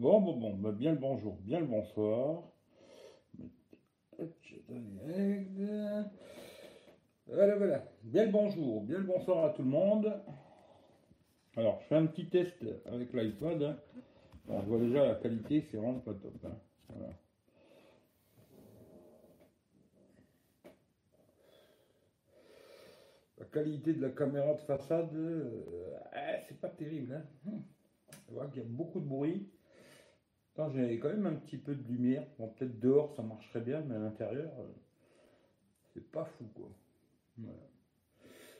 Bon, bon, bon, bien le bonjour, bien le bonsoir. Voilà, voilà. Bien le bonjour, bien le bonsoir à tout le monde. Alors, je fais un petit test avec l'iPad. hein. Bon, je vois déjà la qualité, c'est vraiment pas top. hein. La qualité de la caméra de façade, euh, ah, c'est pas terrible. Hein. Hum. On voit qu'il y a beaucoup de bruit. J'ai quand même un petit peu de lumière. Bon, peut-être dehors ça marcherait bien, mais à l'intérieur, euh, c'est pas fou quoi.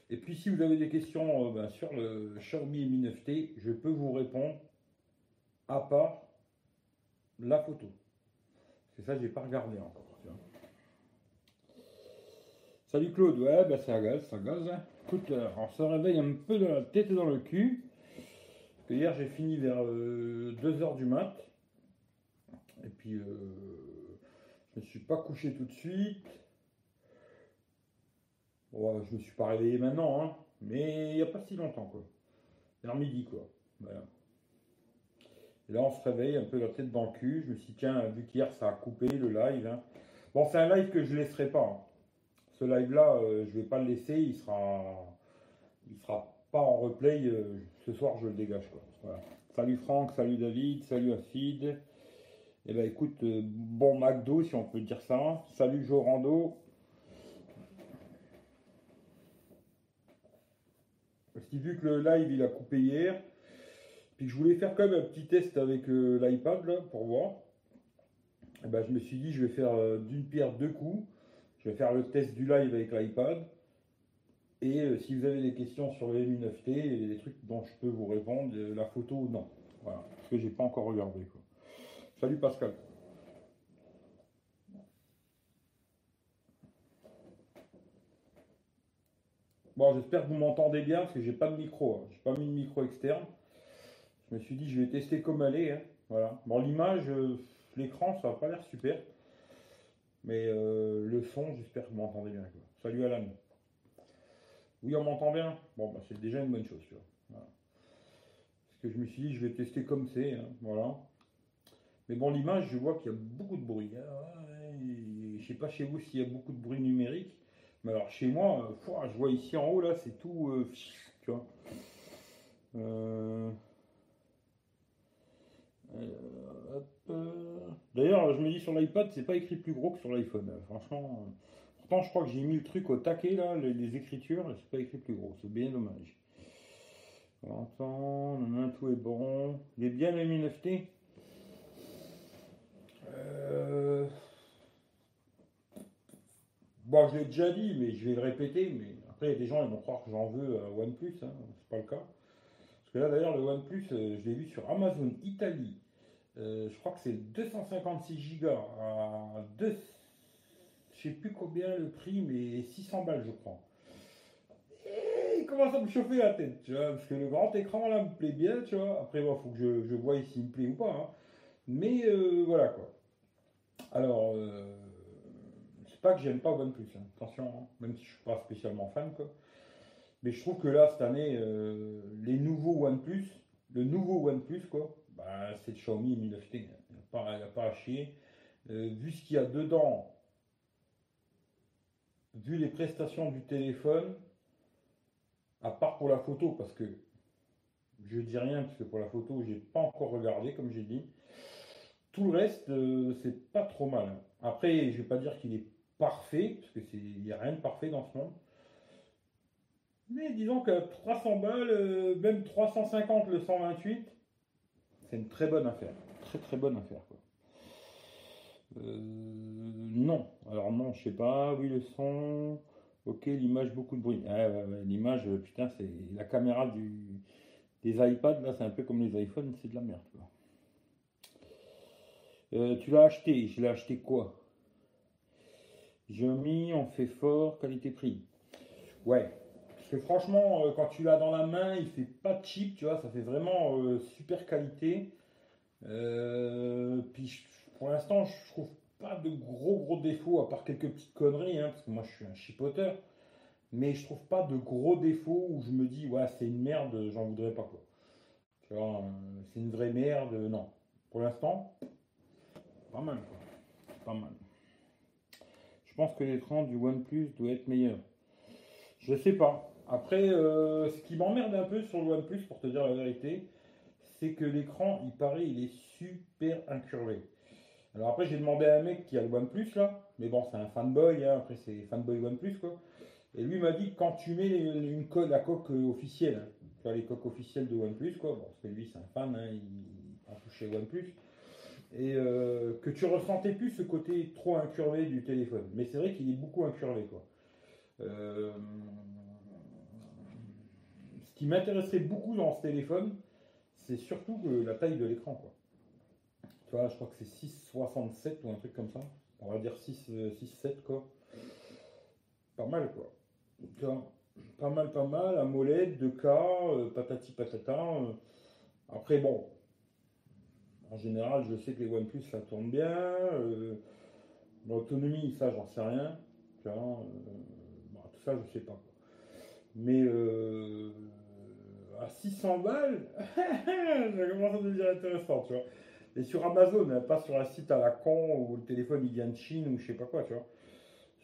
Et puis si vous avez des questions euh, ben, sur le Xiaomi Mi 9T, je peux vous répondre à part la photo. C'est ça, j'ai pas regardé encore. Salut Claude, ouais, bah ça gaz, ça gaz. hein. Écoute, euh, on se réveille un peu de la tête dans le cul. Hier j'ai fini vers 2h du mat. Et puis euh, je me suis pas couché tout de suite. Je me suis pas réveillé maintenant, hein, mais il n'y a pas si longtemps quoi. Vers midi quoi. Voilà. Et là on se réveille un peu la tête dans le cul. Je me suis dit, tiens, vu qu'hier ça a coupé le live. hein. Bon, c'est un live que je laisserai pas. hein. Ce live là, je vais pas le laisser, il sera il sera pas en replay. euh, ce soir je le dégage. Salut Franck, salut David, salut Afid. Eh ben écoute, euh, bon McDo si on peut dire ça. Salut Jorando. Parce que vu que le live il a coupé hier, puis je voulais faire quand même un petit test avec euh, l'iPad pour voir. Eh ben, je me suis dit je vais faire euh, d'une pierre deux coups. Je vais faire le test du live avec l'iPad. Et si vous avez des questions sur le Mi 9T et des trucs dont je peux vous répondre, la photo non. Voilà. Parce que j'ai pas encore regardé. Salut Pascal. Bon, j'espère que vous m'entendez bien parce que j'ai pas de micro. hein. J'ai pas mis de micro externe. Je me suis dit, je vais tester comme elle hein. Voilà. Bon, l'image, euh, l'écran, ça a pas l'air super. Mais euh, le son, j'espère que vous m'entendez bien. Salut Alan. Oui, on m'entend bien. Bon, bah, c'est déjà une bonne chose. Tu vois. Parce que je me suis dit, je vais tester comme c'est. hein. Voilà. Mais bon, l'image, je vois qu'il y a beaucoup de bruit. Ouais, Je sais pas chez vous s'il y a beaucoup de bruit numérique. Mais alors chez moi, euh, je vois ici en haut là, c'est tout, euh. Euh. D'ailleurs, je me dis sur l'iPad, c'est pas écrit plus gros que sur l'iPhone. euh, Franchement, pourtant je crois que j'ai mis le truc au taquet là, les, les écritures, c'est pas écrit plus gros. C'est bien dommage. Attends, tout est bon. Il est bien le 9T. Euh, Bon, je l'ai déjà dit, mais je vais le répéter. Mais après, il y a des gens ils vont croire que j'en veux à OnePlus. Hein. C'est pas le cas. Parce que là, d'ailleurs, le OnePlus, euh, je l'ai vu sur Amazon Italie. Euh, je crois que c'est 256 Go à 2. Je sais plus combien le prix, mais 600 balles, je crois. Et il commence à me chauffer la tête, tu vois, parce que le grand écran là me plaît bien, tu vois. Après, il faut que je, je voie s'il me plaît ou pas. hein. Mais voilà quoi. Alors, euh, c'est pas que j'aime pas OnePlus, hein. attention, hein, même si je suis pas spécialement fan, quoi. Mais je trouve que là, cette année, euh, les nouveaux OnePlus, le nouveau OnePlus, quoi, bah, c'est le Xiaomi Mi 9T. Il n'y a, pas- il y a pas à chier. Euh, vu ce qu'il y a dedans, vu les prestations du téléphone, à part pour la photo, parce que je dis rien, parce que pour la photo, j'ai pas encore regardé, comme j'ai dit. Tout le reste, euh, c'est pas trop mal. Après, je vais pas dire qu'il est parfait, parce que c'est, n'y a rien de parfait dans ce monde. Mais disons que 300 balles, euh, même 350 le 128, c'est une très bonne affaire. Très très bonne affaire. Quoi. Euh, non, alors non, je sais pas. Oui, le son. Ok, l'image, beaucoup de bruit. Ah, l'image, putain, c'est la caméra du, des iPads, là, c'est un peu comme les iPhones, c'est de la merde. Euh, tu l'as acheté, je l'ai acheté quoi? Xiaomi, on fait fort, qualité-prix. Ouais, parce que franchement, euh, quand tu l'as dans la main, il fait pas cheap, tu vois, ça fait vraiment euh, super qualité. Puis pour l'instant, je trouve pas de gros gros défauts, à part quelques petites conneries, hein, parce que moi je suis un chipoteur. Mais je trouve pas de gros défauts où je me dis, ouais, c'est une merde, j'en voudrais pas quoi. Tu vois, c'est une vraie merde, non. Pour l'instant, pas mal quoi. Pas mal. Je pense que l'écran du OnePlus doit être meilleur. Je sais pas. Après, euh, ce qui m'emmerde un peu sur le OnePlus, pour te dire la vérité, c'est que l'écran, il paraît, il est super incurvé. Alors après, j'ai demandé à un mec qui a le OnePlus là, mais bon, c'est un fanboy, hein, après c'est fanboy OnePlus quoi. Et lui m'a dit quand tu mets une la coque officielle, hein, tu vois les coques officielles de OnePlus quoi, bon, parce que lui c'est un fan, hein, il a touché OnePlus, et euh, que tu ressentais plus ce côté trop incurvé du téléphone. Mais c'est vrai qu'il est beaucoup incurvé quoi. Euh, ce qui m'intéresserait beaucoup dans ce téléphone, c'est surtout la taille de l'écran quoi. Tu vois, je crois que c'est 6,67 ou un truc comme ça. On va dire 6, 6 7 quoi. Pas mal quoi. Pas mal, pas mal. AMOLED, 2K, euh, patati patata. Euh. Après, bon. En général, je sais que les OnePlus ça tourne bien. Euh, L'autonomie, ça, j'en sais rien. Vois, bon, tout ça, je sais pas. Mais à 600 balles, ça commence à devenir intéressant, tu vois. Et sur Amazon, hein, pas sur un site à la con où le téléphone il vient de Chine ou je sais pas quoi, tu vois.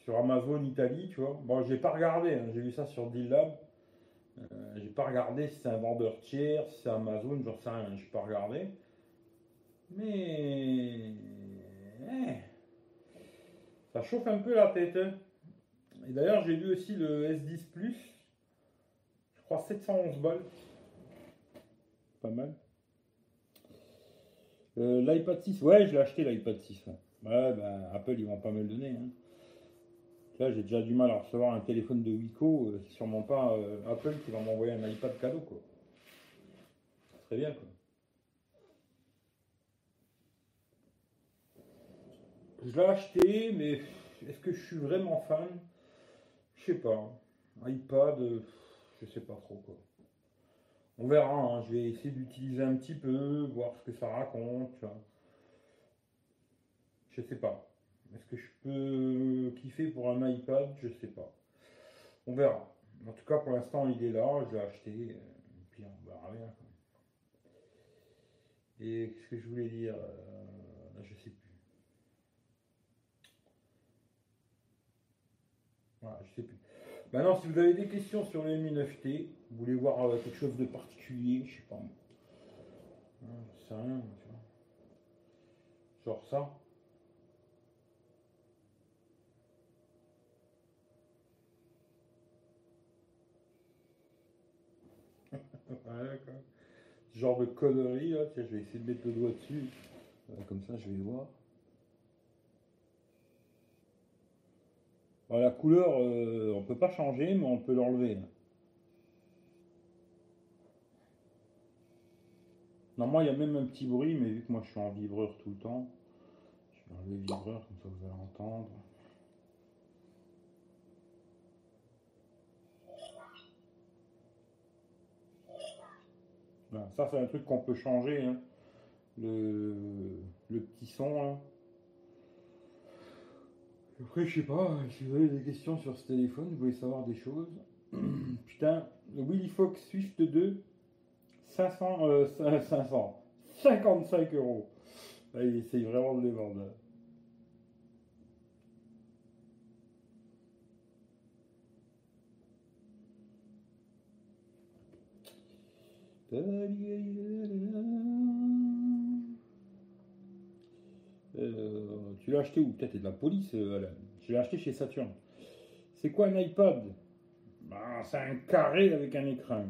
Sur Amazon Italie, tu vois. Bon, j'ai pas regardé, hein, j'ai vu ça sur Deal Euh, j'ai pas regardé si c'est un vendeur tiers, si c'est Amazon, j'en sais rien, j'ai pas regardé. Mais. Eh, ça chauffe un peu la tête. Hein. Et d'ailleurs, j'ai vu aussi le S10 Plus. Je crois 711 balles. Pas mal. Euh, L'iPad 6, ouais, je l'ai acheté l'iPad 6. Ouais, bah, Apple, ils vont pas me le donner. Hein. Là, j'ai déjà du mal à recevoir un téléphone de Wico. Euh, c'est sûrement pas euh, Apple qui va m'envoyer un iPad cadeau, quoi. Très bien, quoi. Je l'ai acheté, mais est-ce que je suis vraiment fan? Je sais pas. iPad, je sais pas trop, quoi. On verra, hein. je vais essayer d'utiliser un petit peu, voir ce que ça raconte. Je sais pas. Est-ce que je peux kiffer pour un iPad? Je sais pas. On verra. En tout cas, pour l'instant, il est là, je l'ai acheté. Et puis on verra bien. Et qu'est-ce que je voulais dire? Euh, Je sais plus. Je sais plus. Maintenant, si vous avez des questions sur le Mi 9T, vous voulez voir euh, quelque chose de particulier, je sais pas. C'est rien, tu vois. Genre ça. quoi. Genre de conneries, là. Tiens, je vais essayer de mettre le doigt dessus. Euh, comme ça, je vais voir. La couleur, euh, on peut pas changer, mais on peut l'enlever. Normalement, il y a même un petit bruit, mais vu que moi je suis en vibreur tout le temps, je vais enlever le vibreur, comme ça vous allez entendre. ça, c'est un truc qu'on peut changer. Hein. Le, le, petit son. Hein. Après, je sais pas, si vous avez des questions sur ce téléphone, vous voulez savoir des choses. Putain, le Willy Fox Swift 2, 500, euh, 500, 55 euros. Là, il essaye vraiment de les vendre. Euh, tu l'as acheté où? Peut-être de la police, euh. Je l'ai acheté chez Saturn. C'est quoi un iPad? Bah, C'est un carré avec un écran.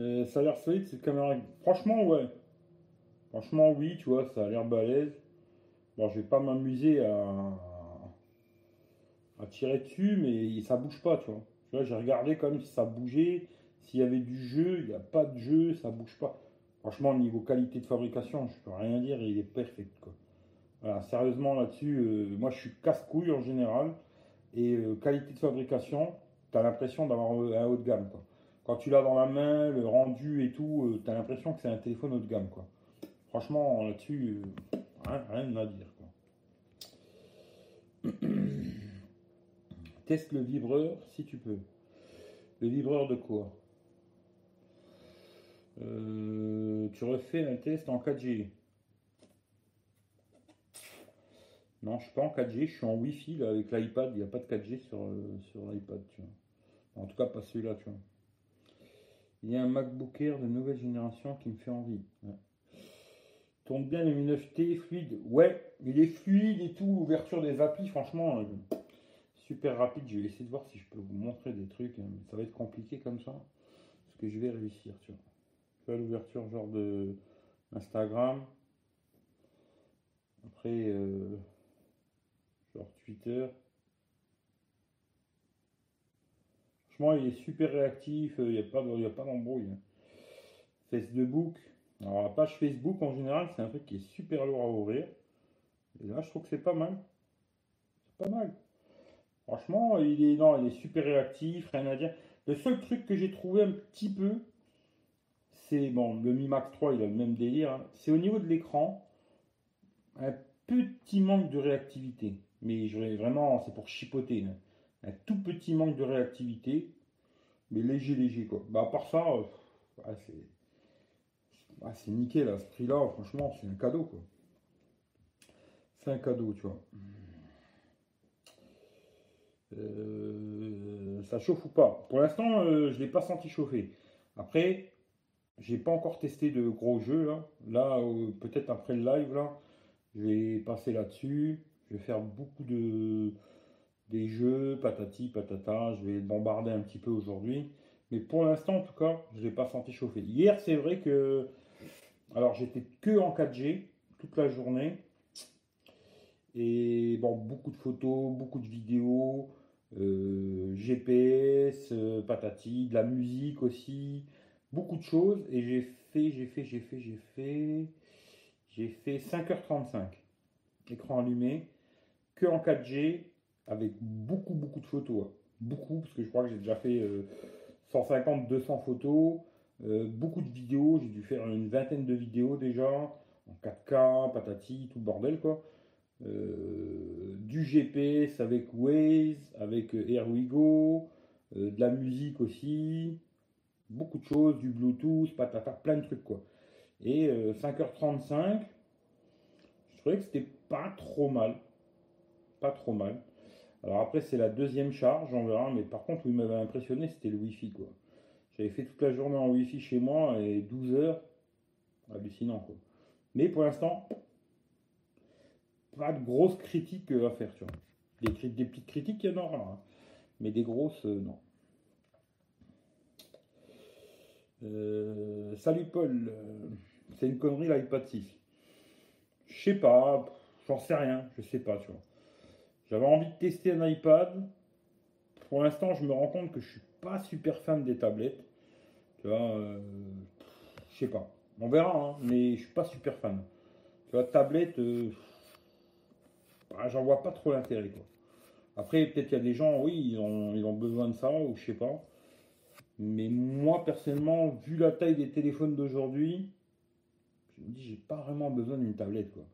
Euh, ça a l'air solide cette caméra. Franchement, ouais. Franchement, oui, tu vois, ça a l'air balèze. Bon, je vais pas m'amuser à... à tirer dessus, mais ça bouge pas, tu vois. Tu vois, j'ai regardé quand même si ça bougeait, s'il y avait du jeu, il n'y a pas de jeu, ça bouge pas. Franchement, niveau qualité de fabrication, je peux rien dire, il est parfait. Quoi. Sérieusement là-dessus, euh, moi je suis casse-couille en général. Et euh, qualité de fabrication, tu as l'impression d'avoir un haut de gamme. Quoi. Quand tu l'as dans la main, le rendu et tout, euh, tu as l'impression que c'est un téléphone haut de gamme. Quoi. Franchement, là-dessus, rien, à dire. Teste le vibreur si tu peux. Le vibreur de quoi? Euh, tu refais un test en 4G. Non, je suis pas en 4G, je suis en Wi-Fi là, avec l'iPad. Il n'y a pas de 4G sur, euh, sur l'iPad. En tout cas, pas celui-là, tu vois. Il y a un MacBook Air de nouvelle génération qui me fait envie. Tourne bien le 9T, fluide. Ouais, il est fluide et tout. Ouverture des applis, franchement, euh, super rapide. Je vais essayer de voir si je peux vous montrer des trucs. Hein. Ça va être compliqué comme ça. Parce que je vais réussir, tu vois. L'ouverture genre de Instagram. Après, euh, genre Twitter. Franchement, il est super réactif, il n'y a pas, d'embrouille. Hein. Facebook, alors la page Facebook en général, c'est un truc qui est super lourd à ouvrir. Et là, je trouve que c'est pas mal. C'est pas mal. Franchement, il est, non, il est super réactif, rien à dire. Le seul truc que j'ai trouvé un petit peu, bon, le Mi Max 3, il a le même délire. Hein. C'est au niveau de l'écran, un petit manque de réactivité. Mais vraiment, c'est pour chipoter. Hein un tout petit manque de réactivité, mais léger, léger quoi. Bah, à part ça, euh, c'est nickel à ce prix-là, franchement, c'est un cadeau quoi. C'est un cadeau, tu vois. Euh, ça chauffe ou pas? Pour l'instant, euh, je ne l'ai pas senti chauffer. Après, j'ai pas encore testé de gros jeux là. Là, peut-être après le live là, je vais passer là-dessus. Je vais faire beaucoup de des jeux, patati, patata. Je vais bombarder un petit peu aujourd'hui. Mais pour l'instant, en tout cas, je l'ai pas senti chauffer. Hier, c'est vrai que. Alors, j'étais que en 4G toute la journée. Et bon, beaucoup de photos, beaucoup de vidéos, euh, GPS, euh, patati, de la musique aussi, beaucoup de choses. Et j'ai fait, j'ai fait, j'ai fait, j'ai fait. J'ai fait 5h35. Écran allumé. Que en 4G avec beaucoup, beaucoup de photos. Hein. Beaucoup, parce que je crois que j'ai déjà fait 150, euh, 200 photos, euh, beaucoup de vidéos. J'ai dû faire une vingtaine de vidéos déjà, en 4K, patati, tout le bordel quoi. Euh, du GPS avec Waze, avec AirWigo, de la musique aussi, beaucoup de choses, du Bluetooth, patata, plein de trucs quoi. Et 5h35, je trouvais que c'était pas trop mal. Pas trop mal. Alors après, c'est la deuxième charge, on verra. Mais par contre, il m'avait impressionné, c'était le Wi-Fi. Quoi. J'avais fait toute la journée en Wi-Fi chez moi et 12 heures. Hallucinant. Quoi. Mais pour l'instant, pas de grosses critiques à faire. Tu vois. Des, des petites critiques, il y en aura. Hein. Mais des grosses, euh, non. Euh, salut Paul, c'est une connerie l'iPad 6. Je sais pas, j'en sais rien, je sais pas, tu. J'avais envie de tester un iPad. Pour l'instant, je me rends compte que je suis pas super fan des tablettes. Tu vois, euh, je sais pas. On verra, hein, mais je suis pas super fan. Tu vois, tablette, euh, bah, j'en vois pas trop l'intérêt. Après, peut-être qu'il y a des gens, oui, ils ont besoin de ça, ou je sais pas. Mais moi, personnellement, vu la taille des téléphones d'aujourd'hui, je me dis, j'ai pas vraiment besoin d'une tablette. Quoi.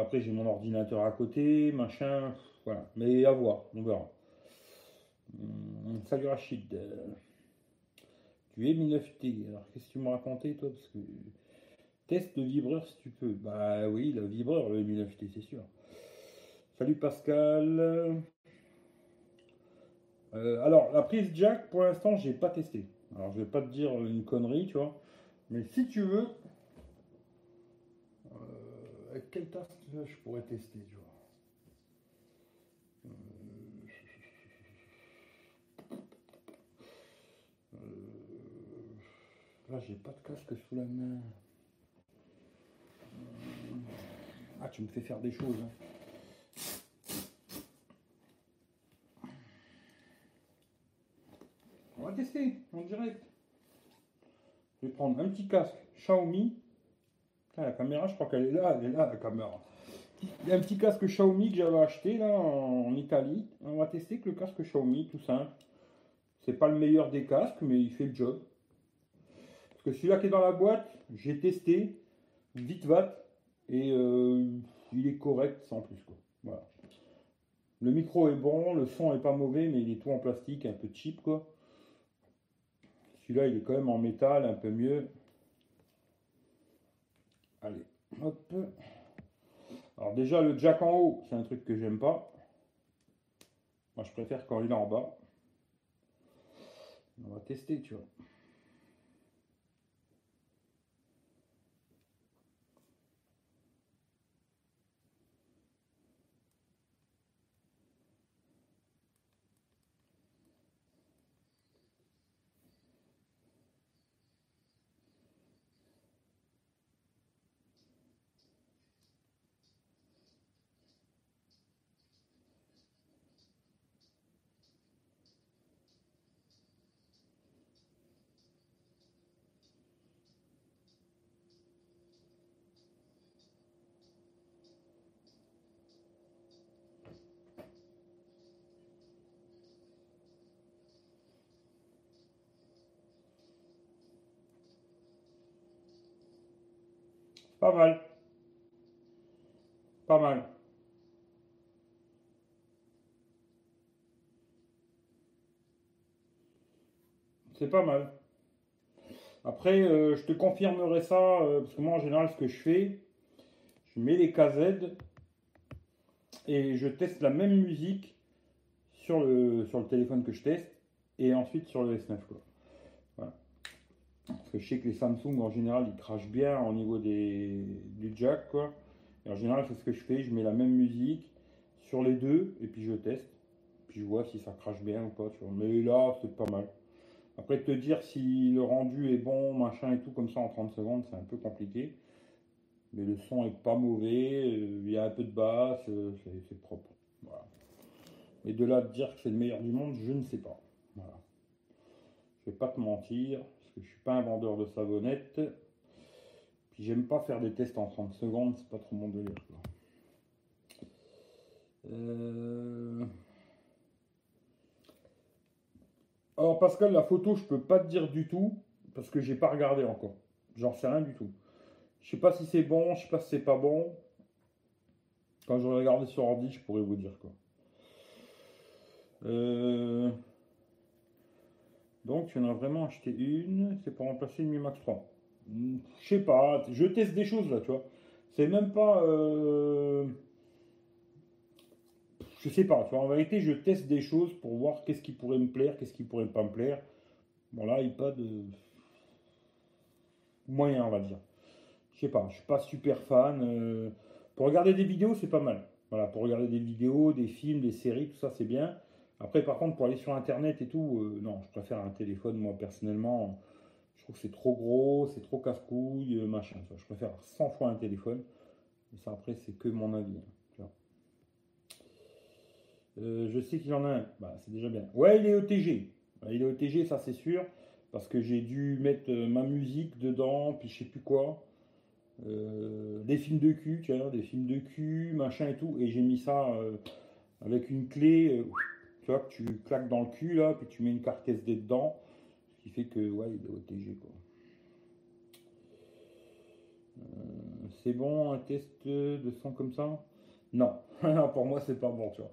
Après, j'ai mon ordinateur à côté, machin. Voilà. Mais à voir, on verra. Hum, salut Rachid. Tu es mi 9T. Alors, qu'est-ce que tu me racontais, toi? Parce que test le vibreur si tu peux. Bah oui, le vibreur, le Mi 9T, c'est sûr. Salut Pascal. Euh, alors, la prise jack, pour l'instant, j'ai pas testé. Alors, je vais pas te dire une connerie, tu vois. Mais si tu veux, euh, avec quelle tasse je pourrais tester, tu vois. Là, j'ai pas de casque sous la main. Ah, tu me fais faire des choses. Hein. Va tester en direct. Je vais prendre un petit casque Xiaomi. La caméra, je crois qu'elle est là. Elle est là, la caméra. Il y a un petit casque Xiaomi que j'avais acheté là en Italie. On va tester que le casque Xiaomi, tout simple. C'est pas le meilleur des casques, mais il fait le job celui-là qui est dans la boîte, j'ai testé, vite va, et euh, il est correct sans plus. Quoi. Voilà. Le micro est bon, le son est pas mauvais, mais il est tout en plastique, un peu cheap quoi. Celui-là il est quand même en métal, un peu mieux. Allez, hop. Alors déjà, le jack en haut, c'est un truc que j'aime pas. Moi, je préfère quand il est en bas. On va tester, tu vois. Pas mal. Pas mal. C'est pas mal. Après, euh, je te confirmerai ça, euh, parce que moi, en général, ce que je fais, je mets les KZ et je teste la même musique sur le, téléphone que je teste et ensuite sur le S9. Quoi. Parce que je sais que les Samsung en général ils crachent bien au niveau des, du jack quoi. Et en général c'est ce que je fais, je mets la même musique sur les deux et puis je teste. Puis je vois si ça crache bien ou pas. Mais là c'est pas mal. Après te dire si le rendu est bon, machin et tout comme ça en 30 secondes, c'est un peu compliqué. Mais le son est pas mauvais, euh, il y a un peu de basse, euh, c'est propre. Mais de là de dire que c'est le meilleur du monde, je ne sais pas. Voilà. Je vais pas te mentir je je suis pas un vendeur de savonnettes. Puis j'aime pas faire des tests en 30 secondes, c'est pas trop mon délire. Euh, alors Pascal, la photo, je peux pas te dire du tout parce que j'ai pas regardé encore. J'en sais rien du tout. Je sais pas si c'est bon, je sais pas si c'est pas bon. Quand j'aurai regardé sur ordi, je pourrais vous dire quoi. Euh... Donc, tu en as vraiment acheté une, c'est pour remplacer une Mi Max 3. Hmm, je sais pas, je teste des choses là, tu vois. C'est même pas. Euh... Je sais pas. En vérité, je teste des choses pour voir qu'est-ce qui pourrait me plaire, qu'est-ce qui pourrait pas me plaire. Bon, là, pas de Moyen, on va dire. Je sais pas, je suis pas super fan. Euh, pour regarder des vidéos, c'est pas mal. Voilà, pour regarder des vidéos, des films, des séries, tout ça, c'est bien. Après, par contre, pour aller sur Internet et tout, euh, non, je préfère un téléphone, moi, personnellement. Je trouve que c'est trop gros, c'est trop casse-couille, euh, machin. Je préfère 100 fois un téléphone. Mais ça, après, c'est que mon avis. Hein, euh, je sais qu'il en a un. Bah, c'est déjà bien. Ouais, il est OTG. Il est OTG, ça, c'est sûr. Parce que j'ai dû mettre ma musique dedans, puis je sais plus quoi. des films de cul, tu vois, des films de cul, machin et tout. Et j'ai mis ça avec une clé que tu claques dans le cul, là, puis tu mets une carte SD dedans, ce qui fait que, ouais, il est OTG, quoi. Euh, c'est bon, un test de son comme ça? Non, pour moi, c'est pas bon, tu vois.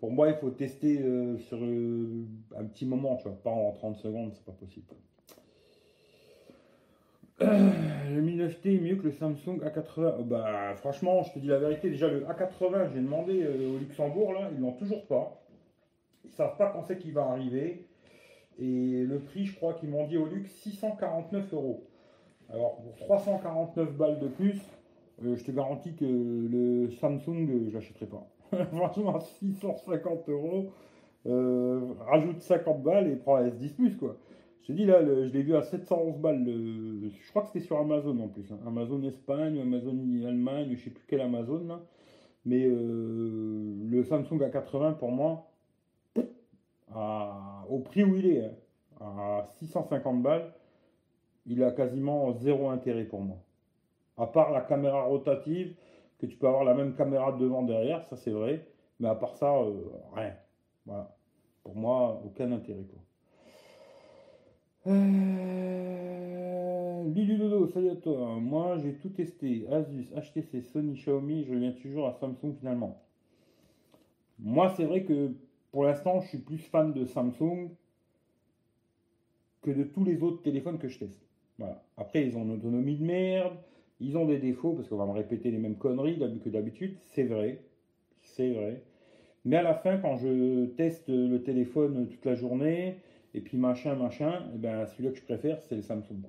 Pour moi, il faut tester euh, sur euh, un petit moment, tu vois, pas en 30 secondes, c'est pas possible. le Mi 9T est mieux que le Samsung A80. bah, franchement, je te dis la vérité. Déjà, le A80, j'ai demandé au Luxembourg, là, ils l'ont toujours pas. Ils savent pas quand c'est qu'il va arriver. Et le prix, je crois qu'ils m'ont dit au luxe 649 euros. Alors pour 349 balles de plus, euh, je te garantis que le Samsung, euh, je l'achèterai pas. Franchement, 650 euros, euh, rajoute 50 balles et prends S10 plus quoi. Je te dis là, je l'ai vu à 711 balles. je crois que c'était sur Amazon en plus. Hein. Amazon Espagne, Amazon Allemagne, je sais plus quel Amazon. Mais le Samsung A80 pour moi, au prix où il est, hein, à 650 balles, il a quasiment zéro intérêt pour moi. À part la caméra rotative, que tu peux avoir la même caméra devant derrière, ça c'est vrai. Mais à part ça, euh, rien. Voilà. Pour moi, aucun intérêt. Quoi. Euh... Dodo, salut à toi. Moi, j'ai tout testé. Asus, HTC, Sony, Xiaomi. Je viens toujours à Samsung finalement. Moi, c'est vrai que pour l'instant, je suis plus fan de Samsung que de tous les autres téléphones que je teste. Voilà. Après, ils ont une autonomie de merde, Ils ont des défauts, parce qu'on va me répéter les mêmes conneries que d'habitude, c'est vrai, c'est vrai. Mais à la fin, quand je teste le téléphone toute la journée, et puis machin, machin, eh ben, celui-là que je préfère, c'est le Samsung.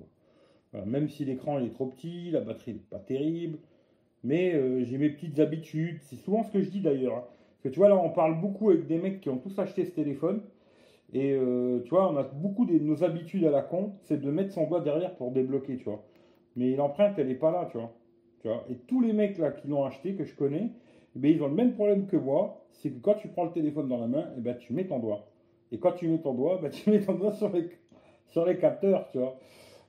même si l'écran est trop petit, la batterie n'est pas terrible, mais euh, j'ai mes petites habitudes. C'est souvent ce que je dis d'ailleurs. Hein. Parce que tu vois, là, on parle beaucoup avec des mecs qui ont tous acheté ce téléphone. Et euh, tu vois, on a beaucoup de nos habitudes à la con, c'est de mettre son doigt derrière pour débloquer, tu vois. Mais l'empreinte, elle n'est pas là, tu vois. tu vois. Et tous les mecs là qui l'ont acheté, que je connais, eh ben, ils ont le même problème que moi, c'est que quand tu prends le téléphone dans la main, eh ben, tu mets ton doigt. Et quand tu mets ton doigt, ben, tu mets ton doigt sur les, sur les capteurs, tu vois.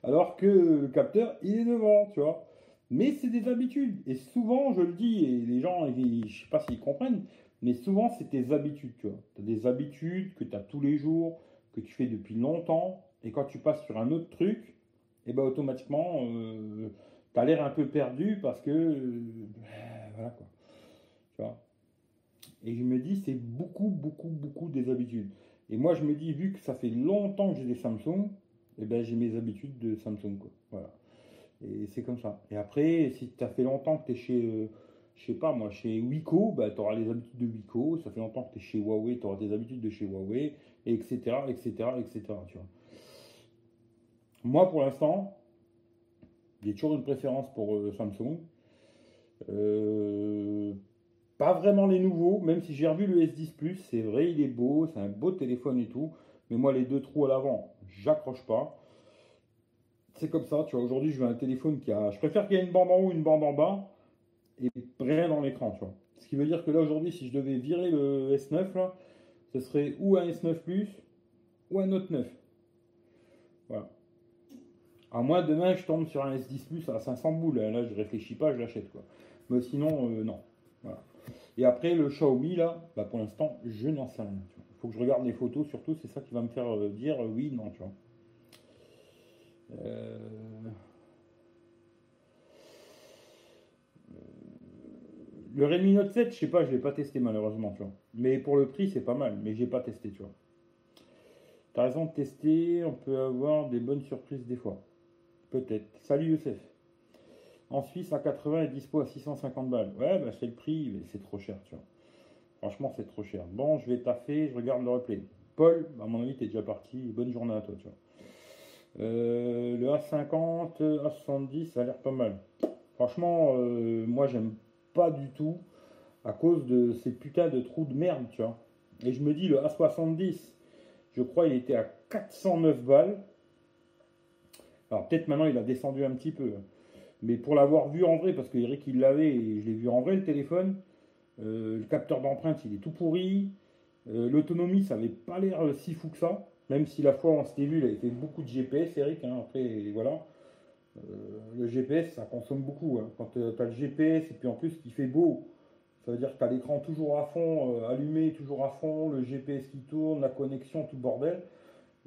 Alors que le capteur, il est devant, tu vois. Mais c'est des habitudes. Et souvent, je le dis, et les gens, je ne sais pas s'ils comprennent, mais souvent, c'est tes habitudes, tu vois. Des habitudes que tu as tous les jours, que tu fais depuis longtemps. Et quand tu passes sur un autre truc, et eh ben automatiquement, euh, tu as l'air un peu perdu parce que. Euh, voilà quoi. Tu vois. Et je me dis, c'est beaucoup, beaucoup, beaucoup des habitudes. Et moi, je me dis, vu que ça fait longtemps que j'ai des Samsung, et eh ben, j'ai mes habitudes de Samsung. Quoi. Voilà. Et c'est comme ça. Et après, si tu as fait longtemps que tu es chez, euh, je sais pas moi, chez Wiko, bah, tu auras les habitudes de Wiko. Ça fait longtemps que tu es chez Huawei, tu auras des habitudes de chez Huawei, etc., etc., etc. Tu vois. Moi, pour l'instant, j'ai toujours une préférence pour euh, Samsung. Euh, pas vraiment les nouveaux, même si j'ai revu le S10 Plus, c'est vrai, il est beau, c'est un beau téléphone et tout. Mais moi, les deux trous à l'avant, j'accroche pas c'est comme ça, tu vois. Aujourd'hui, je veux un téléphone qui a. Je préfère qu'il y ait une bande en haut, une bande en bas, et rien dans l'écran, tu vois. Ce qui veut dire que là, aujourd'hui, si je devais virer le S9, là, ce serait ou un S9 Plus, ou un Note 9. Voilà. À moins demain, je tombe sur un S10 Plus à 500 boules. Là, je réfléchis pas, je l'achète, quoi. Mais sinon, euh, non. Voilà. Et après, le Xiaomi, là, bah, pour l'instant, je n'en sais rien. Il faut que je regarde les photos, surtout, c'est ça qui va me faire euh, dire euh, oui, non, tu vois. Le Redmi Note 7, je sais pas, je l'ai pas testé malheureusement, tu vois. Mais pour le prix, c'est pas mal, mais j'ai pas testé, tu vois. T'as raison de tester, on peut avoir des bonnes surprises des fois. Peut-être. Salut Youssef. En Suisse, à 80 et dispo à 650 balles. Ouais, bah c'est le prix, mais c'est trop cher, tu vois. Franchement, c'est trop cher. Bon, je vais taffer, je regarde le replay. Paul, à mon avis, t'es déjà parti. Bonne journée à toi, tu vois. Euh, le A50, A70, ça a l'air pas mal. Franchement, euh, moi j'aime pas du tout à cause de ces putains de trous de merde, tu vois. Et je me dis, le A70, je crois il était à 409 balles. Alors peut-être maintenant il a descendu un petit peu. Mais pour l'avoir vu en vrai, parce que Eric il l'avait et je l'ai vu en vrai le téléphone, euh, le capteur d'empreinte il est tout pourri. L'autonomie ça avait pas l'air si fou que ça. Même si la fois on s'était vu, il avait fait beaucoup de GPS, Eric. Hein, après, voilà. Euh, le GPS, ça consomme beaucoup. Hein. Quand tu as le GPS et puis en plus qu'il fait beau, ça veut dire que tu as l'écran toujours à fond, euh, allumé, toujours à fond, le GPS qui tourne, la connexion, tout bordel.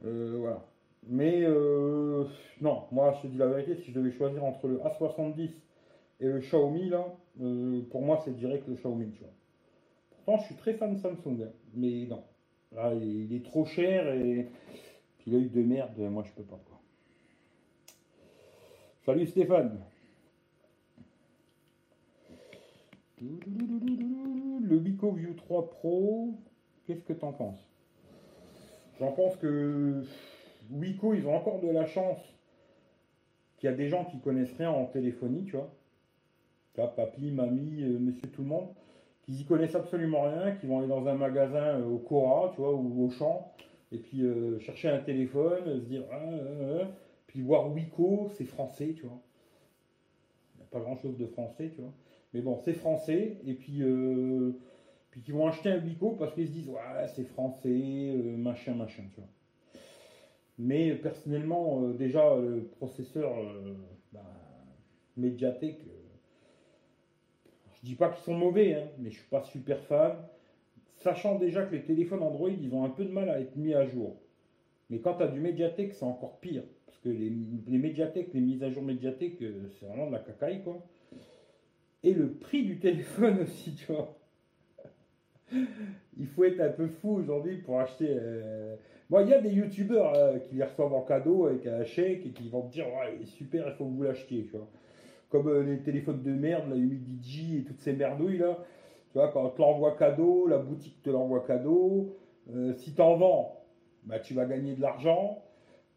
Euh, voilà. Mais non, moi je te dis la vérité, si je devais choisir entre le A70 et le Xiaomi, là, pour moi c'est direct le Xiaomi. Tu vois. Pourtant, je suis très fan de Samsung, hein, mais non. Il est trop cher et puis l'œil de merde, moi je peux pas. Quoi. Salut Stéphane. Le Vico View 3 Pro, qu'est-ce que tu en penses? J'en pense que Wiko, ils ont encore de la chance qu'il y a des gens qui connaissent rien en téléphonie, tu vois. Tu vois, papy, mamie, euh, monsieur tout le monde qui y connaissent absolument rien, qui vont aller dans un magasin euh, au Cora, tu vois, ou au champ, et puis euh, chercher un téléphone, se dire, ah, ah, ah, puis voir Wico, c'est français, tu vois. Il n'y a pas grand chose de français, tu vois. Mais bon, c'est français, et puis, euh, puis vont acheter un Wico parce qu'ils se disent, ouais, c'est français, machin, machin, tu vois. Mais personnellement, déjà, le processeur bah, médiathèque, je dis pas qu'ils sont mauvais, hein, mais je suis pas super fan. Sachant déjà que les téléphones Android, ils ont un peu de mal à être mis à jour. Mais quand tu as du médiathèque, c'est encore pire. Parce que les, médiathèques, les mises à jour médiathèques, euh, c'est vraiment de la cacaille, quoi. Et le prix du téléphone aussi, tu vois. Il faut être un peu fou aujourd'hui pour acheter. Euh... Bon, il y a des youtubeurs euh, qui les reçoivent en cadeau avec un chèque et qui vont te dire Ouais, super, il faut que vous l'achetiez, tu vois. Comme euh, les téléphones de merde, la Humidigi et toutes ces merdouilles là. Tu vois, quand on te l'envoie cadeau, la boutique te l'envoie cadeau. Si tu en vends, bah, tu vas gagner de l'argent.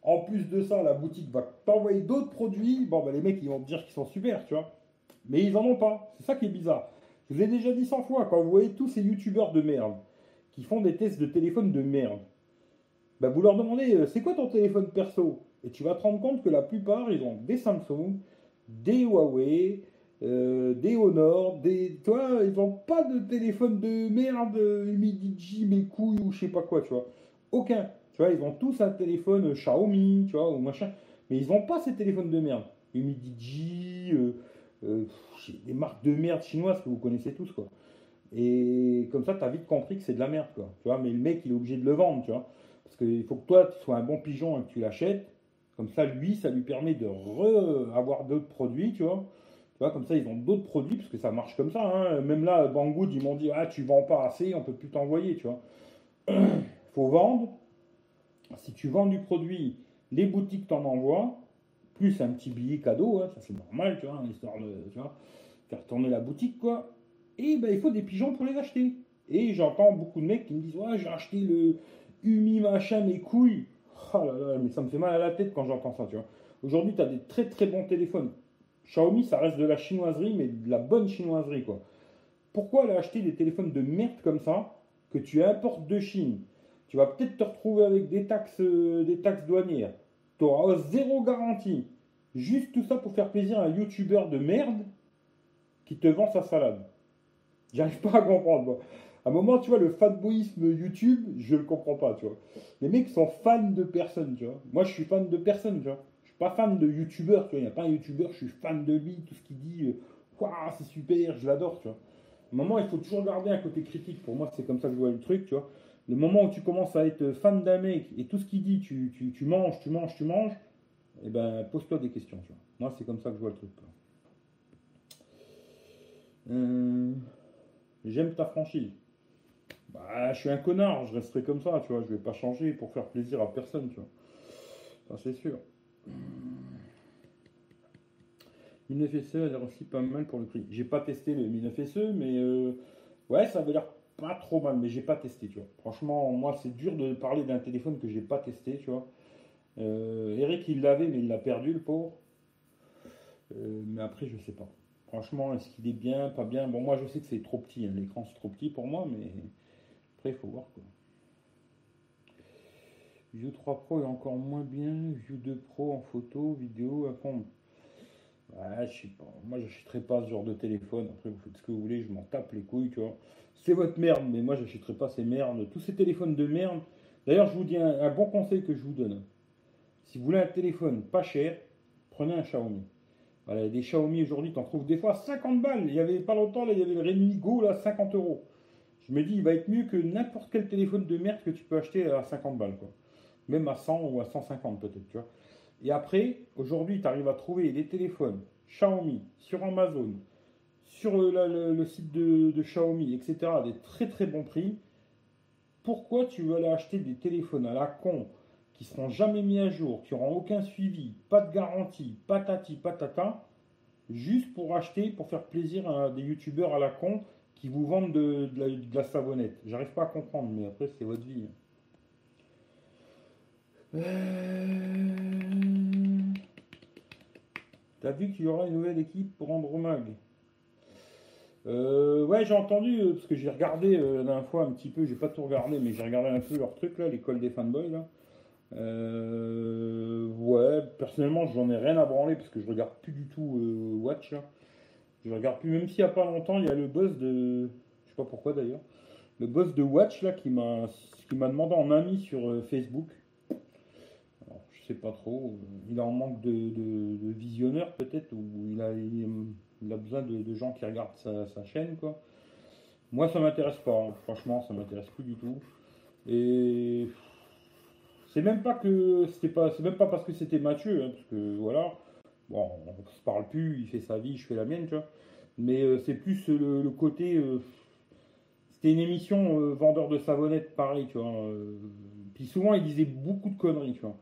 En plus de ça, la boutique va t'envoyer d'autres produits. Bon, bah, les mecs, ils vont te dire qu'ils sont super, tu vois. Mais ils en ont pas. C'est ça qui est bizarre. Je vous ai déjà dit 100 fois, quand vous voyez tous ces youtubeurs de merde qui font des tests de téléphone de merde, bah, vous leur demandez euh, c'est quoi ton téléphone perso? Et tu vas te rendre compte que la plupart, ils ont des Samsung, des Huawei, euh, des Honor, des. Toi, ils n'ont pas de téléphone de merde, Humidigi, mes couilles ou je sais pas quoi, tu vois. Aucun. Ils ont tous un téléphone Xiaomi, tu vois, ou machin. Mais ils n'ont pas ces téléphones de merde. Humidigi, euh, euh, des marques de merde chinoises que vous connaissez tous, quoi. Et comme ça, tu as vite compris que c'est de la merde, quoi. Tu vois, mais le mec, il est obligé de le vendre, tu vois. Parce qu'il faut que toi, tu sois un bon pigeon et que tu l'achètes. Comme ça, lui, ça lui permet de re-avoir d'autres produits, tu vois. Tu vois, comme ça, ils ont d'autres produits, parce que ça marche comme ça. Hein. Même là, Banggood, ils m'ont dit, ah, tu vends pas assez, on peut plus t'envoyer, tu vois. faut vendre. Si tu vends du produit, les boutiques t'en envoient, plus un petit billet cadeau, hein, ça c'est normal, tu vois, histoire de faire tourner la boutique, quoi. Et ben, il faut des pigeons pour les acheter. Et j'entends beaucoup de mecs qui me disent, ouais, j'ai acheté le Umi machin, mes couilles. Oh là là, mais ça me fait mal à la tête quand j'entends ça, tu vois. Aujourd'hui, tu as des très très bons téléphones. Xiaomi, ça reste de la chinoiserie, mais de la bonne chinoiserie, quoi. Pourquoi aller acheter des téléphones de merde comme ça, que tu importes de Chine? Tu vas peut-être te retrouver avec des taxes, euh, des taxes douanières. Tu auras zéro garantie. Juste tout ça pour faire plaisir à un youtubeur de merde qui te vend sa salade. J'arrive pas à comprendre. À un moment, tu vois, le fanboyisme YouTube, je le comprends pas, tu vois. Les mecs sont fans de personne, tu vois. Moi, je suis fan de personne, tu vois. Je suis pas fan de youtubeur, tu vois. Il n'y a pas un youtubeur, je suis fan de lui, tout ce qu'il dit, euh, c'est super, je l'adore, tu vois. À un moment, il faut toujours garder un côté critique. Pour moi, c'est comme ça que je vois le truc, tu vois. Le moment où tu commences à être fan d'un mec et tout ce qu'il dit, tu, tu, manges, tu manges, tu manges, eh ben, pose-toi des questions, tu. Moi, c'est comme ça que je vois le truc. Euh, j'aime ta franchise. Bah, je suis un connard, je resterai comme ça, tu vois. Je vais pas changer pour faire plaisir à personne, tu vois. Ça, c'est sûr. 9 SE a l'air aussi pas mal pour le prix. J'ai pas testé le 9 SE, mais euh, ouais, ça avait l'air pas trop mal, mais j'ai pas testé, tu vois. Franchement, moi, c'est dur de parler d'un téléphone que j'ai pas testé, tu vois. Euh, Eric, il l'avait, mais il l'a perdu, le pauvre. Euh, mais après, je sais pas. Franchement, est-ce qu'il est bien, pas bien? Bon, moi, je sais que c'est trop petit. Hein. L'écran, c'est trop petit pour moi, mais après, il faut voir quoi. View 3 Pro est encore moins bien. View 2 Pro en photo, vidéo, à fond. Ouais, je sais pas. Moi, j'achèterai pas ce genre de téléphone. Après, vous faites ce que vous voulez. Je m'en tape les couilles, tu vois. C'est votre merde, mais moi, j'achèterai pas ces merdes. Tous ces téléphones de merde. D'ailleurs, je vous dis un, bon conseil que je vous donne. Si vous voulez un téléphone pas cher, prenez un Xiaomi. Voilà, des Xiaomi aujourd'hui, t'en trouves des fois 50 balles. Il y avait pas longtemps, là, il y avait le Redmi Go, là, 50 euros. Je me dis, il va être mieux que n'importe quel téléphone de merde que tu peux acheter à 50 balles, quoi. Même à 100 ou à 150 peut-être, tu vois. Et après, aujourd'hui, tu arrives à trouver des téléphones Xiaomi sur Amazon, sur le, site de, Xiaomi, etc., des très très bons prix. Pourquoi tu veux aller acheter des téléphones à la con qui seront jamais mis à jour, qui n'auront aucun suivi, pas de garantie, patati patata, juste pour acheter, pour faire plaisir à des youtubeurs à la con qui vous vendent de, de, la, de la, savonnette? J'arrive pas à comprendre, mais après c'est votre vie. Euh... T'as vu qu'il y aura une nouvelle équipe pour Andromag euh, Ouais, j'ai entendu, euh, parce que j'ai regardé euh, la fois un petit peu, j'ai pas tout regardé, mais j'ai regardé un peu leur truc là, l'école des fanboys là. Euh, ouais, personnellement, j'en ai rien à branler parce que je regarde plus du tout Watch là. Je regarde plus, même s'il y a pas longtemps, il y a le boss de. Je sais pas pourquoi d'ailleurs. Le boss de Watch là qui m'a qui m'a demandé en ami sur Facebook pas trop. Il en manque de, visionneurs peut-être, ou il a, il a besoin de, gens qui regardent sa, chaîne, quoi. Moi, ça m'intéresse pas. Hein. Franchement, ça m'intéresse plus du tout. Et c'est même pas que c'était pas, c'est même pas parce que c'était Mathieu, hein, parce que voilà, bon, on se parle plus, il fait sa vie, je fais la mienne, tu vois. Mais euh, c'est plus le, côté, euh, c'était une émission euh, vendeur de savonnette, pareil, tu vois. puis souvent, il disait beaucoup de conneries, tu vois.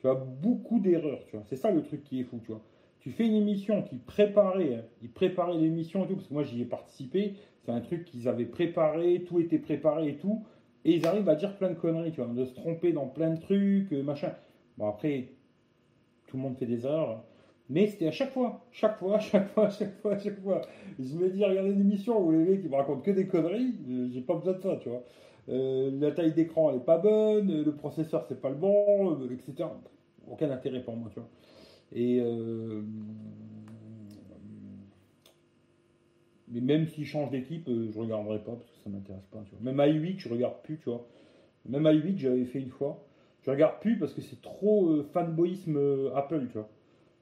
Tu as beaucoup d'erreurs, tu vois. C'est ça le truc qui est fou, tu vois. tu fais une émission qui préparait, hein, ils préparaient l'émission et tout, parce que moi j'y ai participé, c'est un truc qu'ils avaient préparé, tout était préparé et tout, et ils arrivent à dire plein de conneries, tu vois, de se tromper dans plein de trucs, euh, machin. Bon, après, tout le monde fait des erreurs, hein. mais c'était à chaque fois, chaque fois, chaque fois, chaque fois, chaque fois. je me dis, regardez une émission où les mecs ils me racontent que des conneries, euh, j'ai pas besoin de ça, tu vois. Euh, la taille d'écran elle est pas bonne, le processeur c'est pas le bon, etc. Aucun intérêt pour moi, tu vois. Et mais même s'il change d'équipe, euh, je regarderai pas parce que ça m'intéresse pas. Tu vois. Même i8, je regarde plus, tu vois. Même i8, j'avais fait une fois. Je regarde plus parce que c'est trop euh, fanboyisme euh, Apple, tu vois.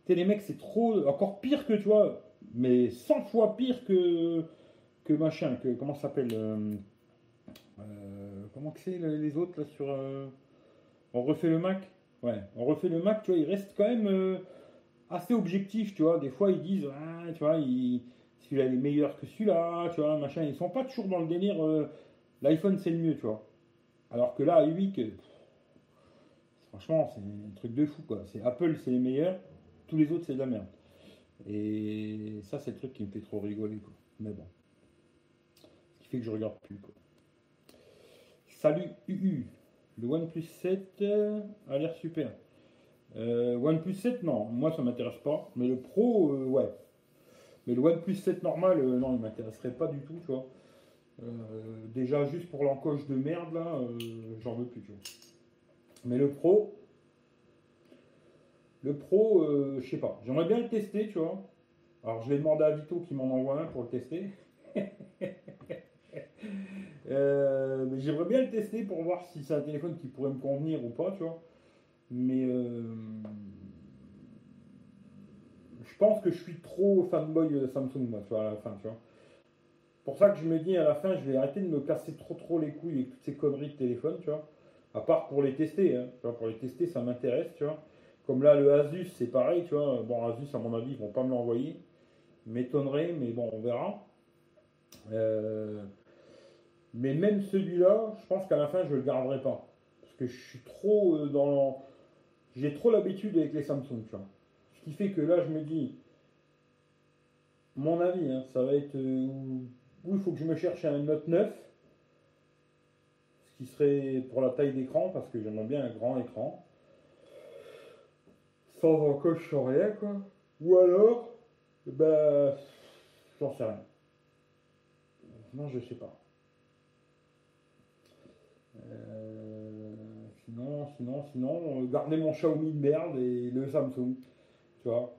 Tu les mecs, c'est trop. Encore pire que, tu vois, mais 100 fois pire que. que machin, que. Comment ça s'appelle Comment que c'est les autres là sur. on refait le Mac? Ouais, on refait le Mac, tu vois, il reste quand même assez objectif, tu vois. Des fois, ils disent, ah, tu vois, ils celui-là est meilleur que celui-là, tu vois, machin. Ils sont pas toujours dans le délire, euh, l'iPhone c'est le mieux, tu vois. Alors que là, i8, franchement, c'est un truc de fou, quoi. C'est Apple, c'est les meilleurs, tous les autres, c'est de la merde. Et ça, c'est le truc qui me fait trop rigoler, quoi. Mais bon. Ce qui fait que je regarde plus, quoi. Salut UU. Le OnePlus 7 euh, a l'air super. Euh, OnePlus 7, non, moi ça m'intéresse pas. Mais le Pro, ouais, mais le OnePlus 7 normal, euh, non, il m'intéresserait pas du tout, tu vois. Euh, déjà, juste pour l'encoche de merde, là, euh, j'en veux plus. Mais le Pro, le Pro, je sais pas. J'aimerais bien le tester, tu vois. Alors, je vais demander à Vito qui m'en envoie un pour le tester. mais j'aimerais bien le tester pour voir si c'est un téléphone qui pourrait me convenir ou pas, tu vois. Mais je pense que je suis trop fanboy euh, Samsung, moi, tu vois, à la fin, tu vois. Pour ça que je me dis à la fin, je vais arrêter de me casser trop trop les couilles avec toutes ces conneries de téléphone, tu vois. À part pour les tester, hein, tu vois, pour les tester, ça m'intéresse, tu vois. Comme là, le Asus, c'est pareil, tu vois. Bon, Asus, à mon avis, ils vont pas me l'envoyer. M'étonnerait, mais bon, on verra. Euh, mais même celui-là, je pense qu'à la fin, je le garderai pas. Parce que je suis trop euh, dans. J'ai trop l'habitude avec les Samsung, tu vois qui fait que là, je me dis, mon avis, hein, ça va être euh, où il faut que je me cherche un Note 9, ce qui serait pour la taille d'écran, parce que j'aimerais bien un grand écran, sans encoche, sans rien, quoi. Ou alors, ben, j'en sais rien. Non, je sais pas. Euh, sinon, sinon, sinon, euh, garder mon Xiaomi de merde et le Samsung. Tu vois